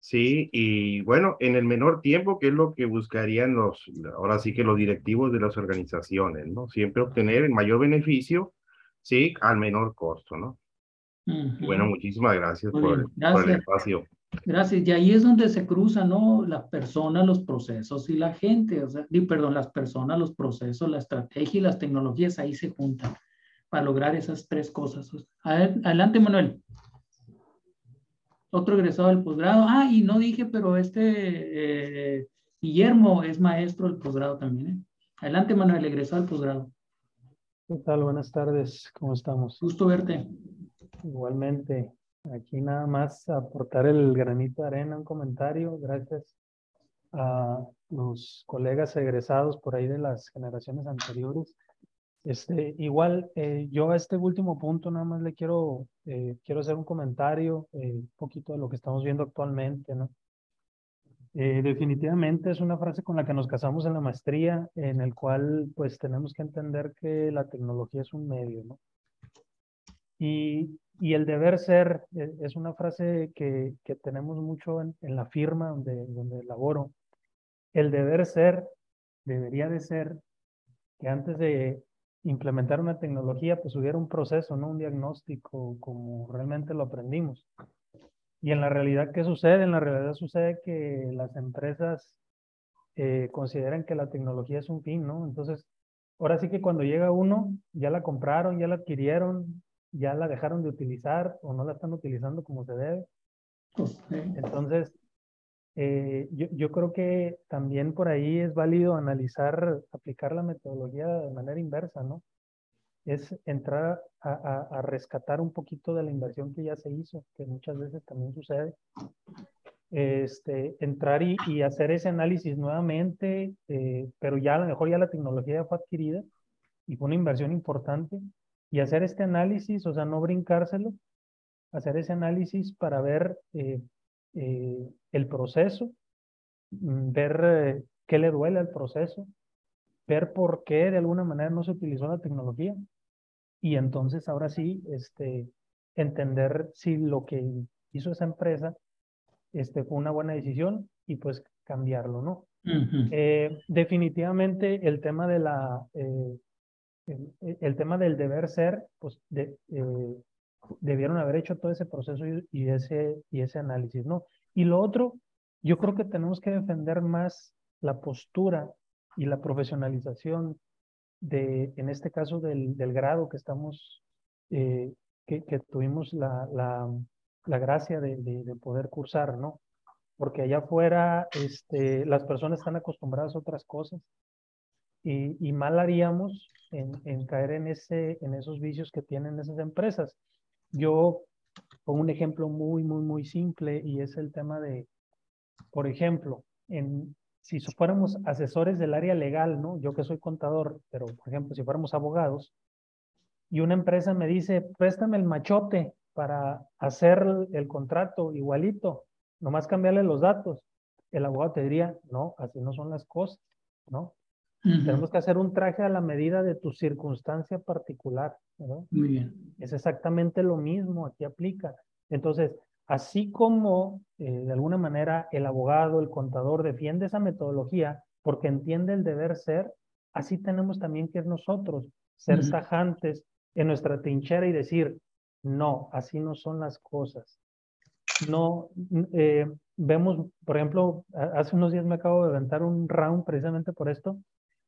[SPEAKER 8] ¿sí? Y bueno, en el menor tiempo, que es lo que buscarían los, ahora sí que los directivos de las organizaciones, ¿no? Siempre obtener el mayor beneficio, ¿sí? Al menor costo, ¿no? Bueno, muchísimas gracias, por, por el espacio.
[SPEAKER 1] Gracias. Y ahí es donde se cruzan, ¿no? Las personas, los procesos y la gente. O sea, perdón, las personas, los procesos, la estrategia y las tecnologías ahí se juntan para lograr esas tres cosas. Adelante, Manuel. Otro egresado del posgrado. Ah, y no dije, pero este eh, Guillermo es maestro del posgrado también. ¿eh? Adelante, Manuel, egresado del posgrado.
[SPEAKER 9] ¿Qué tal? Buenas tardes. ¿Cómo estamos?
[SPEAKER 1] Gusto verte.
[SPEAKER 9] Igualmente. Aquí nada más aportar el granito de arena, un comentario, gracias a los colegas egresados por ahí de las generaciones anteriores. Este, igual, eh, yo a este último punto nada más le quiero, eh, quiero hacer un comentario, eh, un poquito de lo que estamos viendo actualmente, ¿no? definitivamente es una frase con la que nos casamos en la maestría, en el cual pues tenemos que entender que la tecnología es un medio, ¿no? Y y el deber ser eh, es una frase que, que tenemos mucho en, en, la firma donde, donde laboro. El deber ser debería de ser que antes de implementar una tecnología, pues hubiera un proceso, no un diagnóstico como realmente lo aprendimos. Y en la realidad, ¿qué sucede? En la realidad sucede que las empresas eh, consideran que la tecnología es un fin, ¿no? Entonces, ahora sí que cuando llega uno, ya la compraron, ya la adquirieron, ya la dejaron de utilizar o no la están utilizando como se debe. Entonces, eh, yo, yo, creo que también por ahí es válido analizar, aplicar la metodología de manera inversa, ¿no? Es entrar a, a, rescatar un poquito de la inversión que ya se hizo, que muchas veces también sucede. Este, entrar y, y hacer ese análisis nuevamente, eh, pero ya a lo mejor ya la tecnología ya fue adquirida y fue una inversión importante y hacer este análisis, o sea, no brincárselo, hacer ese análisis para ver eh, eh, el proceso, mm, ver eh, qué le duele al proceso, ver por qué de alguna manera no se utilizó la tecnología y entonces ahora sí, este, entender si lo que hizo esa empresa este, fue una buena decisión y pues cambiarlo, ¿no? definitivamente el tema de la el, tema del deber ser, pues de, eh, debieron haber hecho todo ese proceso y, ese, y ese análisis, ¿no? Y lo otro, yo creo que tenemos que defender más la postura y la profesionalización de, en este caso, del, del grado que estamos, eh, que, tuvimos la, la, la gracia de, de, poder cursar, ¿no? Porque allá afuera este, las personas están acostumbradas a otras cosas y, y mal haríamos en, caer en, ese, en esos vicios que tienen esas empresas. Yo pongo un ejemplo muy, muy, muy simple y es el tema de, por ejemplo, en, si fuéramos asesores del área legal, ¿no? Yo que soy contador, pero por ejemplo, si fuéramos abogados, y una empresa me dice, préstame el machote para hacer el contrato igualito, nomás cambiarle los datos. El abogado te diría, no, así no son las cosas, ¿no? Tenemos que hacer un traje a la medida de tu circunstancia particular.
[SPEAKER 1] Muy bien.
[SPEAKER 9] Es exactamente lo mismo, aquí aplica. Entonces, así como eh, de alguna manera el abogado, el contador defiende esa metodología porque entiende el deber ser, así tenemos también que nosotros ser tajantes en nuestra trinchera y decir, no, así no son las cosas. No, eh, vemos, por ejemplo, hace unos días me acabo de aventar un round precisamente por esto,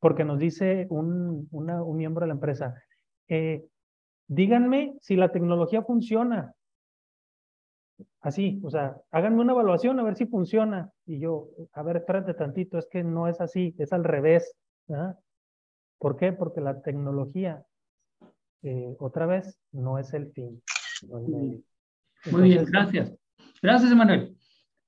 [SPEAKER 9] porque nos dice un, un miembro de la empresa, eh, díganme si la tecnología funciona. Así, o sea, háganme una evaluación a ver si funciona. Y yo, a ver, espérate tantito, es que no es así, es al revés. ¿Por qué? Porque la tecnología, eh, otra vez, no es el fin.
[SPEAKER 1] Muy bien, gracias. Gracias, Emanuel.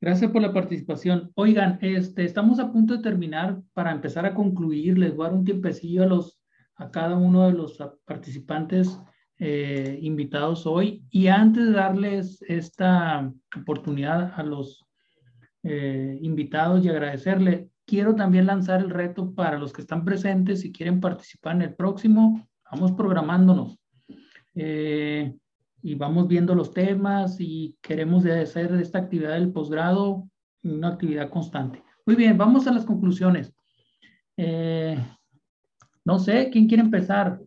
[SPEAKER 1] Gracias por la participación. Oigan, este, estamos a punto de terminar. Para empezar a concluir, les voy a dar un tiempecillo a, los, a cada uno de los participantes eh, invitados hoy. Y antes de darles esta oportunidad a los eh, invitados y agradecerle. Quiero también lanzar el reto para los que están presentes, si quieren participar en el próximo, vamos programándonos. Eh, y vamos viendo los temas y queremos hacer esta actividad del posgrado una actividad constante. Muy bien, vamos a las conclusiones. Eh, no sé, ¿quién quiere empezar?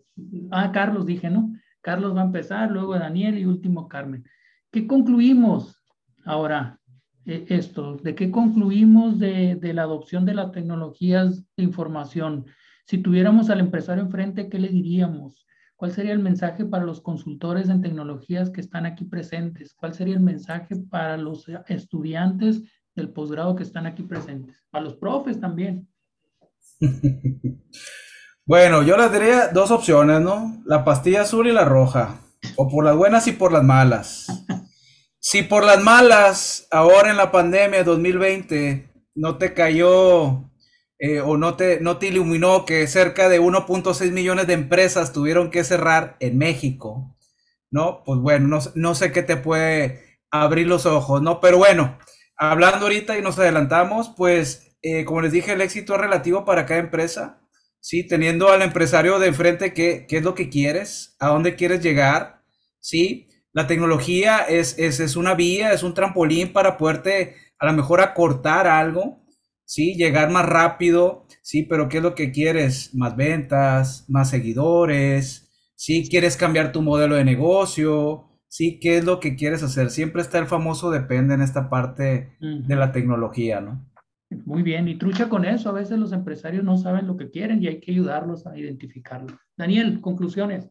[SPEAKER 1] Ah, Carlos dije, ¿no? Carlos va a empezar, luego Daniel y último Carmen. ¿Qué concluimos ahora? Eh, esto, ¿de qué concluimos de, de, la adopción de las tecnologías de información? Si tuviéramos al empresario enfrente, ¿qué le diríamos? ¿Cuál sería el mensaje para los consultores en tecnologías que están aquí presentes? ¿Cuál sería el mensaje para los estudiantes del posgrado que están aquí presentes? Para los profes también.
[SPEAKER 3] Bueno, yo les diría dos opciones, ¿no? La pastilla azul y la roja. O por las buenas y por las malas. Si por las malas, ahora en la pandemia 2020, no te cayó eh, o no te, no te iluminó que cerca de 1.6 millones de empresas tuvieron que cerrar en México, ¿no? Pues bueno, no, no, sé qué te puede abrir los ojos, ¿no? Pero bueno, hablando ahorita y nos adelantamos, pues eh, como les dije, el éxito es relativo para cada empresa. ¿sí? Teniendo al empresario de frente qué, qué es lo que quieres, a dónde quieres llegar, ¿sí? La tecnología es, es, es, una vía, es un trampolín para poderte a lo mejor acortar algo, ¿sí? Llegar más rápido, ¿sí? Pero ¿qué es lo que quieres? Más ventas, más seguidores, ¿sí? ¿Quieres cambiar tu modelo de negocio? ¿Sí? ¿Qué es lo que quieres hacer? Siempre está el famoso depende en esta parte de la tecnología, ¿no?
[SPEAKER 1] Muy bien, y trucha con eso. A veces los empresarios no saben lo que quieren y hay que ayudarlos a identificarlo. Daniel, conclusiones.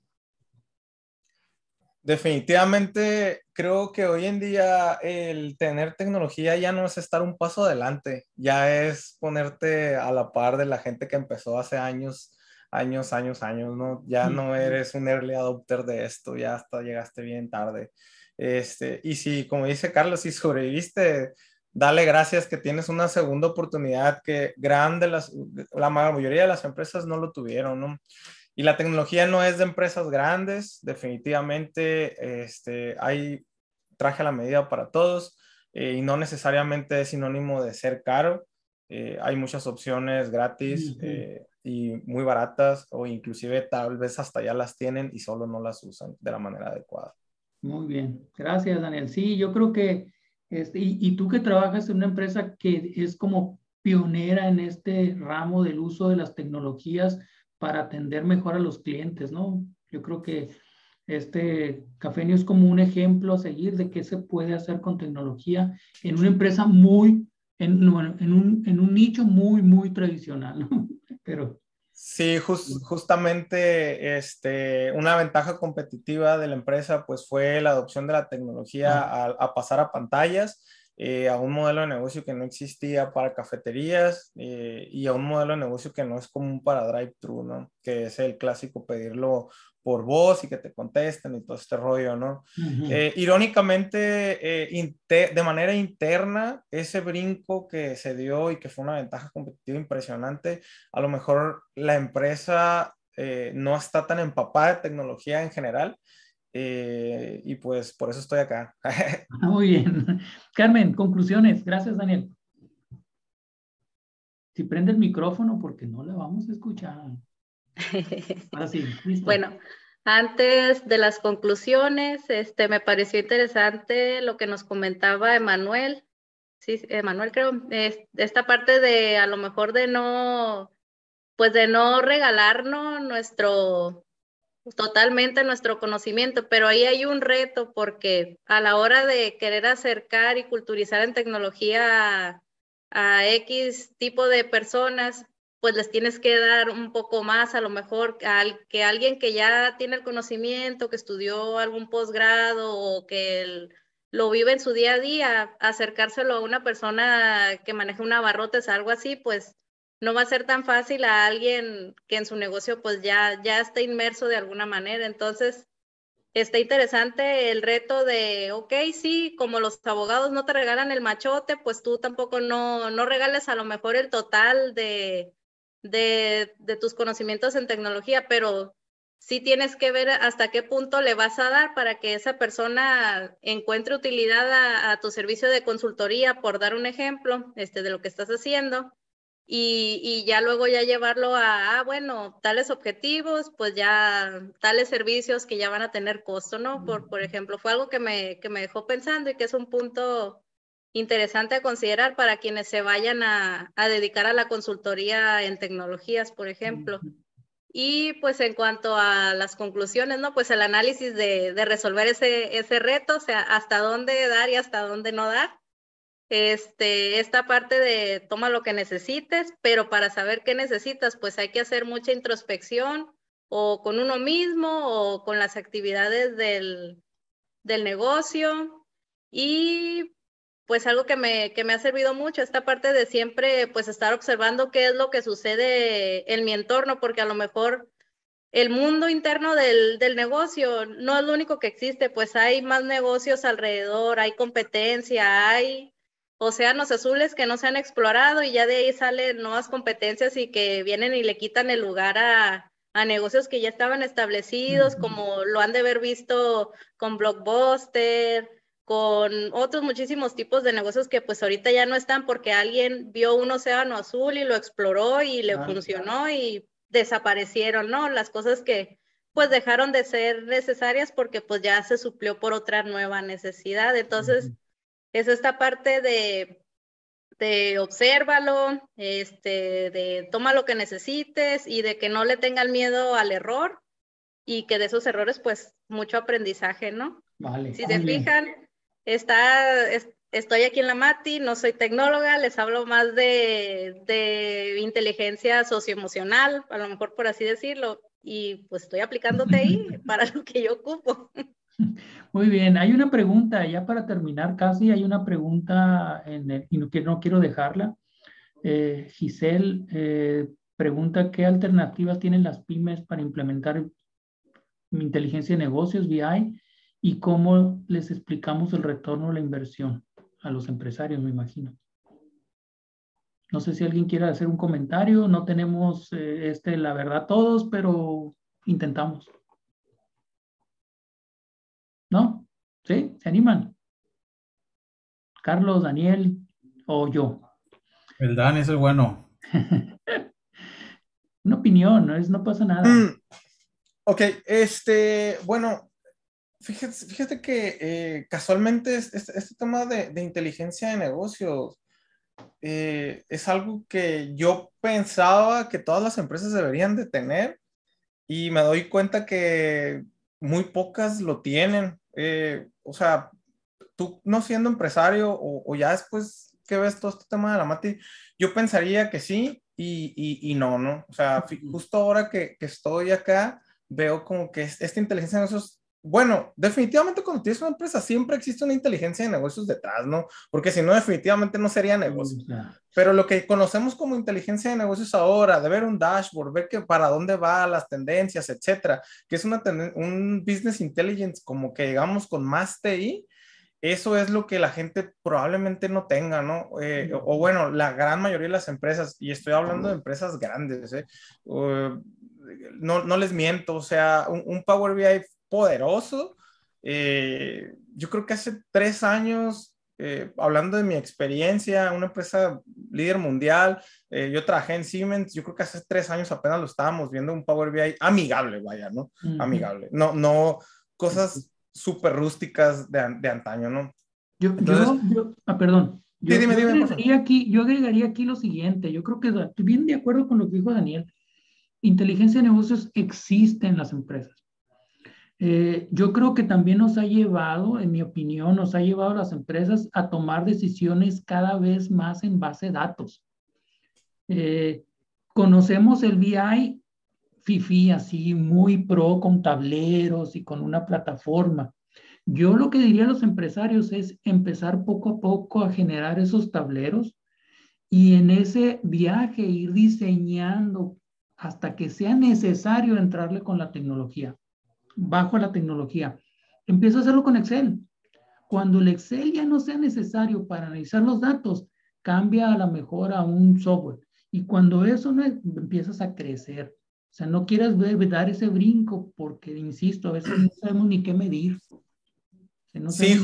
[SPEAKER 4] Definitivamente creo que hoy en día el tener tecnología ya no es estar un paso adelante, ya es ponerte a la par de la gente que empezó hace años, años, años, años, ¿no? Ya no eres un early adopter de esto, ya hasta llegaste bien tarde. Este, y si, como dice Carlos, si sobreviviste dale gracias que tienes una segunda oportunidad que grande, las, la mayoría de las empresas no lo tuvieron, ¿no? Y la tecnología no es de empresas grandes, definitivamente este, hay traje a la medida para todos eh, y no necesariamente es sinónimo de ser caro. Eh, hay muchas opciones gratis eh, y muy baratas o inclusive tal vez hasta ya las tienen y solo no las usan de la manera adecuada.
[SPEAKER 1] Muy bien, gracias Daniel. Sí, yo creo que este, y, tú que trabajas en una empresa que es como pionera en este ramo del uso de las tecnologías para atender mejor a los clientes, ¿no? Yo creo que este Cafenio es como un ejemplo a seguir de qué se puede hacer con tecnología en una empresa muy, en, en, un, en un nicho muy, muy tradicional. Pero
[SPEAKER 4] Sí, justamente este, una ventaja competitiva de la empresa pues fue la adopción de la tecnología a, pasar a pantallas, eh, a un modelo de negocio que no existía para cafeterías eh, y a un modelo de negocio que no es común para drive-thru, ¿no? Que es el clásico pedirlo por voz y que te contesten y todo este rollo, ¿no? Eh, irónicamente, eh, de manera interna, ese brinco que se dio y que fue una ventaja competitiva impresionante, a lo mejor la empresa eh, no está tan empapada de tecnología en general. Y pues por eso estoy acá.
[SPEAKER 1] Ah, muy bien. Carmen, conclusiones. Gracias, Daniel. Si prende el micrófono porque no la vamos a escuchar.
[SPEAKER 2] Bueno, antes de las conclusiones, este, me pareció interesante lo que nos comentaba Emanuel. Sí, Emanuel creo, esta parte de a lo mejor de no, pues de no regalarnos nuestro, totalmente nuestro conocimiento, pero ahí hay un reto porque a la hora de querer acercar y culturizar en tecnología a X tipo de personas, pues les tienes que dar un poco más, a lo mejor que alguien que ya tiene el conocimiento, que estudió algún posgrado o que lo vive en su día a día, acercárselo a una persona que maneja un abarrotes, algo así, pues no va a ser tan fácil a alguien que en su negocio pues ya, ya está inmerso de alguna manera. Entonces, está interesante el reto de, ok, sí, como los abogados no te regalan el machote, pues tú tampoco no, no regales a lo mejor el total de, de, tus conocimientos en tecnología, pero sí tienes que ver hasta qué punto le vas a dar para que esa persona encuentre utilidad a, tu servicio de consultoría, por dar un ejemplo este, de lo que estás haciendo. Y, ya luego ya llevarlo a, ah, bueno, tales objetivos, pues ya tales servicios que ya van a tener costo, ¿no? Por, por ejemplo, fue algo que me, que me dejó pensando y que es un punto interesante a considerar para quienes se vayan a, a dedicar a la consultoría en tecnologías, por ejemplo. Y pues en cuanto a las conclusiones, ¿no? Pues el análisis de, resolver ese, ese reto, o sea, hasta dónde dar y hasta dónde no dar. Este, esta parte de toma lo que necesites, pero para saber qué necesitas, pues hay que hacer mucha introspección o con uno mismo o con las actividades del, del negocio. Y pues algo que me, que me ha servido mucho, esta parte de siempre pues estar observando qué es lo que sucede en mi entorno, porque a lo mejor el mundo interno del, del, negocio no es lo único que existe, pues hay más negocios alrededor, hay competencia, hay océanos azules que no se han explorado y ya de ahí salen nuevas competencias y que vienen y le quitan el lugar a, a negocios que ya estaban establecidos, como lo han de haber visto con Blockbuster, con otros muchísimos tipos de negocios que pues ahorita ya no están porque alguien vio un océano azul y lo exploró y le funcionó y desaparecieron, ¿no? Las cosas que pues dejaron de ser necesarias porque pues ya se suplió por otra nueva necesidad. Entonces, es esta parte de, de obsérvalo, este, de toma lo que necesites y de que no le tengan miedo al error y que de esos errores pues mucho aprendizaje, ¿no?
[SPEAKER 1] Vale.
[SPEAKER 2] Si se fijan, Está, estoy aquí en la MATI, no soy tecnóloga, les hablo más de, de, inteligencia socioemocional, a lo mejor por así decirlo, y pues estoy aplicándote ahí para lo que yo ocupo.
[SPEAKER 1] Muy bien, hay una pregunta, ya para terminar casi, hay una pregunta en el, y no, no quiero dejarla. Eh, Giselle eh, pregunta qué alternativas tienen las pymes para implementar inteligencia de negocios, BI, y cómo les explicamos el retorno a la inversión a los empresarios, me imagino. No sé si alguien quiere hacer un comentario, no tenemos eh, este, la verdad todos, pero intentamos. ¿No? ¿Sí? ¿Se animan? Carlos, Daniel o yo.
[SPEAKER 3] El Dan es el bueno.
[SPEAKER 1] Una opinión, no, es, no pasa nada.
[SPEAKER 4] Mm, ok, este, bueno, Fíjate, que eh, casualmente este, este, tema de, inteligencia de negocios eh, es algo que yo pensaba que todas las empresas deberían de tener y me doy cuenta que muy pocas lo tienen. Eh, o sea, tú no siendo empresario o, ya después que ves todo este tema de la MATI, yo pensaría que sí y, y, no, ¿no? O sea, justo ahora que, que, estoy acá, veo como que esta inteligencia de negocios bueno, definitivamente cuando tienes una empresa siempre existe una inteligencia de negocios detrás, ¿no? Porque si no, definitivamente no sería negocio. Pero lo que conocemos como inteligencia de negocios ahora, de ver un dashboard, ver que para dónde va las tendencias, etcétera, que es una un business intelligence como que digamos con más TI, eso es lo que la gente probablemente no tenga, ¿no? Eh, o, bueno, la gran mayoría de las empresas, y estoy hablando de empresas grandes, ¿eh? no, no, les miento, o sea, un, un Power BI poderoso. Eh, yo creo que hace tres años, eh, hablando de mi experiencia, una empresa líder mundial, eh, yo trabajé en Siemens, yo creo que hace tres años apenas lo estábamos viendo un Power BI amigable, vaya, ¿no? Amigable, no, no cosas súper rústicas de, de, antaño, ¿no?
[SPEAKER 1] Yo, yo, ah, perdón. Yo, dime, dime, agregaría aquí, yo agregaría aquí lo siguiente, yo creo que estoy bien de acuerdo con lo que dijo Daniel. Inteligencia de negocios existe en las empresas. Eh, yo creo que también nos ha llevado, en mi opinión, nos ha llevado a las empresas a tomar decisiones cada vez más en base a datos. Eh, conocemos el BI FIFI así muy pro con tableros y con una plataforma. Yo lo que diría a los empresarios es empezar poco a poco a generar esos tableros y en ese viaje ir diseñando hasta que sea necesario entrarle con la tecnología bajo la tecnología. Empiezo a hacerlo con Excel. Cuando el Excel ya no sea necesario para analizar los datos, cambia a la mejor a un software. Y cuando eso no empiezas a crecer. sea, no quieras dar ese brinco porque, insisto, a veces no sabemos ni qué medir
[SPEAKER 4] sí,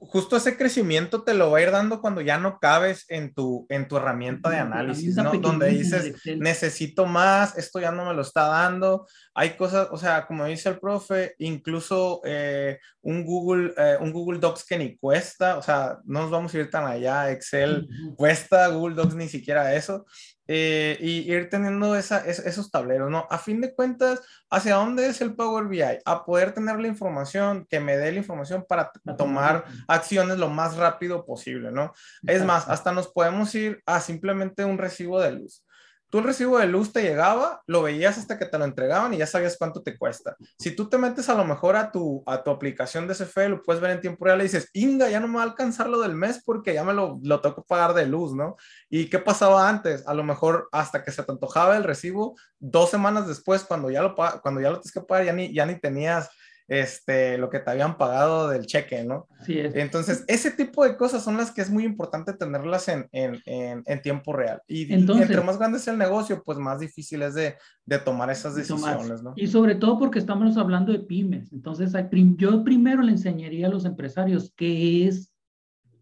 [SPEAKER 4] justo ese crecimiento te lo va a ir dando cuando ya no cabes en tu, en tu herramienta de análisis, ¿no? Donde dices, necesito más, esto ya no me lo está dando. Hay cosas, o sea, como dice el profe, incluso eh, un, Google, eh, un Google Docs que ni cuesta, o sea, no nos vamos a ir tan allá, Excel cuesta, Google Docs ni siquiera eso. Eh, y ir teniendo esa, esos tableros, ¿no? A fin de cuentas, ¿hacia dónde es el Power BI? A poder tener la información, que me dé la información para tomar acciones lo más rápido posible, ¿no? Es más, hasta nos podemos ir a simplemente un recibo de luz. Tú el recibo de luz te llegaba, lo veías hasta que te lo entregaban y ya sabías cuánto te cuesta. Si tú te metes a lo mejor a tu, a tu aplicación de CFE, lo puedes ver en tiempo real y dices, Inga, ya no me va a alcanzar lo del mes porque ya me lo, lo tengo que pagar de luz, ¿no? ¿Y qué pasaba antes? A lo mejor hasta que se te antojaba el recibo, dos semanas después, cuando ya lo, cuando ya lo tienes que pagar, ya ni, ya ni tenías este, lo que te habían pagado del cheque, ¿no?
[SPEAKER 1] Sí, es.
[SPEAKER 4] Entonces, ese tipo de cosas son las que es muy importante tenerlas en, en, en, tiempo real. Y, entre más grande es el negocio, pues más difícil es de, de tomar esas decisiones, ¿no?
[SPEAKER 1] Y sobre todo porque estamos hablando de pymes. Entonces, yo primero le enseñaría a los empresarios qué es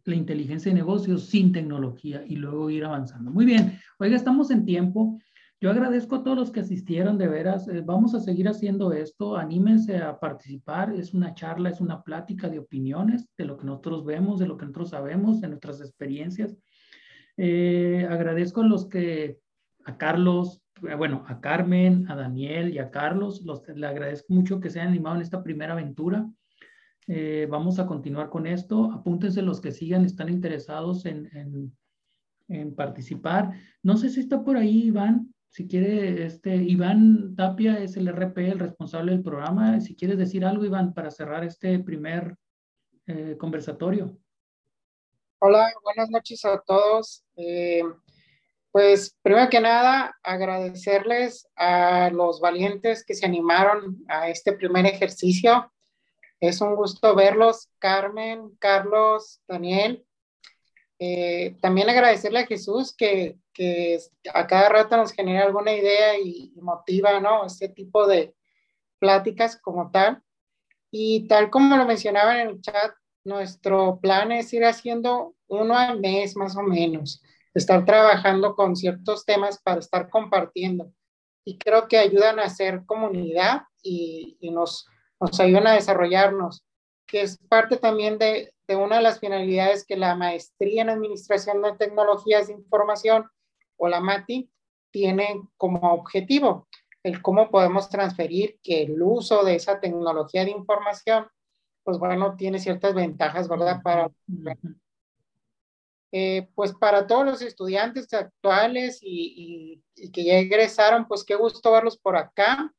[SPEAKER 1] la inteligencia de negocios sin tecnología y luego ir avanzando. Muy bien, oiga, estamos en tiempo. Yo agradezco a todos los que asistieron, de veras. Eh, vamos a seguir haciendo esto. Anímense a participar. Es una charla, es una plática de opiniones, de lo que nosotros vemos, de lo que nosotros sabemos, de nuestras experiencias. Eh, agradezco a los que, a Carlos, eh, bueno, a Carmen, a Daniel y a Carlos, los, le agradezco mucho que se hayan animado en esta primera aventura. vamos a continuar con esto. Apúntense los que sigan, están interesados en, en, en participar. No sé si está por ahí, Iván. Si quiere, este, Iván Tapia es el RP, el responsable del programa. Si quieres decir algo, Iván, para cerrar este primer eh, conversatorio.
[SPEAKER 6] Hola, buenas noches a todos. Eh, pues primero que nada, agradecerles a los valientes que se animaron a este primer ejercicio. Es un gusto verlos, Carmen, Carlos, Daniel. Eh, también agradecerle a Jesús que, que, a cada rato nos genera alguna idea y, motiva, ¿no? Este tipo de pláticas como tal. Y tal como lo mencionaba en el chat, nuestro plan es ir haciendo uno al mes más o menos, estar trabajando con ciertos temas para estar compartiendo. Y creo que ayudan a hacer comunidad y, nos, ayudan a desarrollarnos, que es parte también de una de las finalidades que la maestría en Administración de Tecnologías de Información o la MATI tiene como objetivo, el cómo podemos transferir que el uso de esa tecnología de información, pues bueno, tiene ciertas ventajas, ¿verdad? Para, eh, pues para todos los estudiantes actuales y, y, que ya egresaron, pues qué gusto verlos por acá.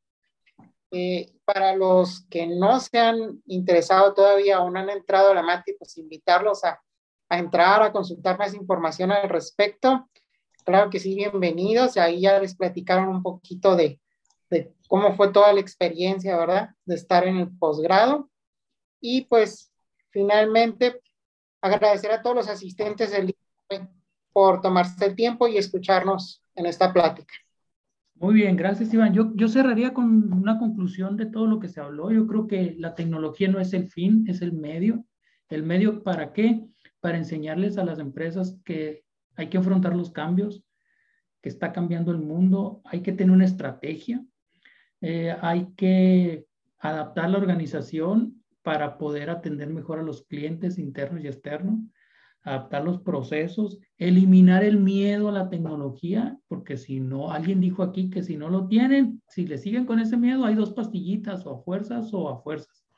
[SPEAKER 6] Eh, para los que no se han interesado todavía o no han entrado a la MATI, pues invitarlos a, a entrar, a consultar más información al respecto. Claro que sí, bienvenidos. Ahí ya les platicaron un poquito de, de cómo fue toda la experiencia, ¿verdad? De estar en el posgrado. Y pues finalmente agradecer a todos los asistentes del por tomarse el tiempo y escucharnos en esta plática.
[SPEAKER 1] Muy bien, gracias Iván. Yo, yo cerraría con una conclusión de todo lo que se habló. Yo creo que la tecnología no es el fin, es el medio. ¿El medio para qué? Para enseñarles a las empresas que hay que afrontar los cambios, que está cambiando el mundo, hay que tener una estrategia, eh, hay que adaptar la organización para poder atender mejor a los clientes internos y externos adaptar los procesos, eliminar el miedo a la tecnología, porque si no, alguien dijo aquí que si no lo tienen, si le siguen con ese miedo, hay dos pastillitas o a fuerzas o a fuerzas.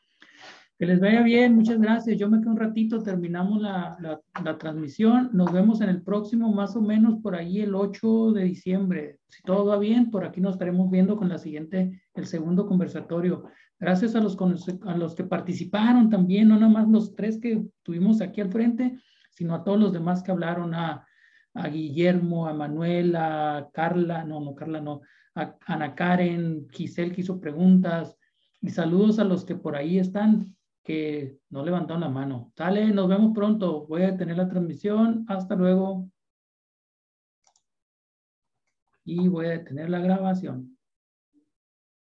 [SPEAKER 1] Que les vaya bien, muchas gracias. Yo me quedo un ratito, terminamos la, la, transmisión. Nos vemos en el próximo, más o menos por ahí el 8 de diciembre. Si todo va bien, por aquí nos estaremos viendo con la siguiente, el segundo conversatorio. Gracias a los, a los que participaron también, no nada más los tres que tuvimos aquí al frente, sino a todos los demás que hablaron, a, a Guillermo, a Manuel, a Carla, no, no, Carla no, a Ana Karen, Giselle que hizo preguntas, y saludos a los que por ahí están, que no levantaron la mano. Sale, nos vemos pronto, voy a tener la transmisión, hasta luego. Y voy a detener la grabación.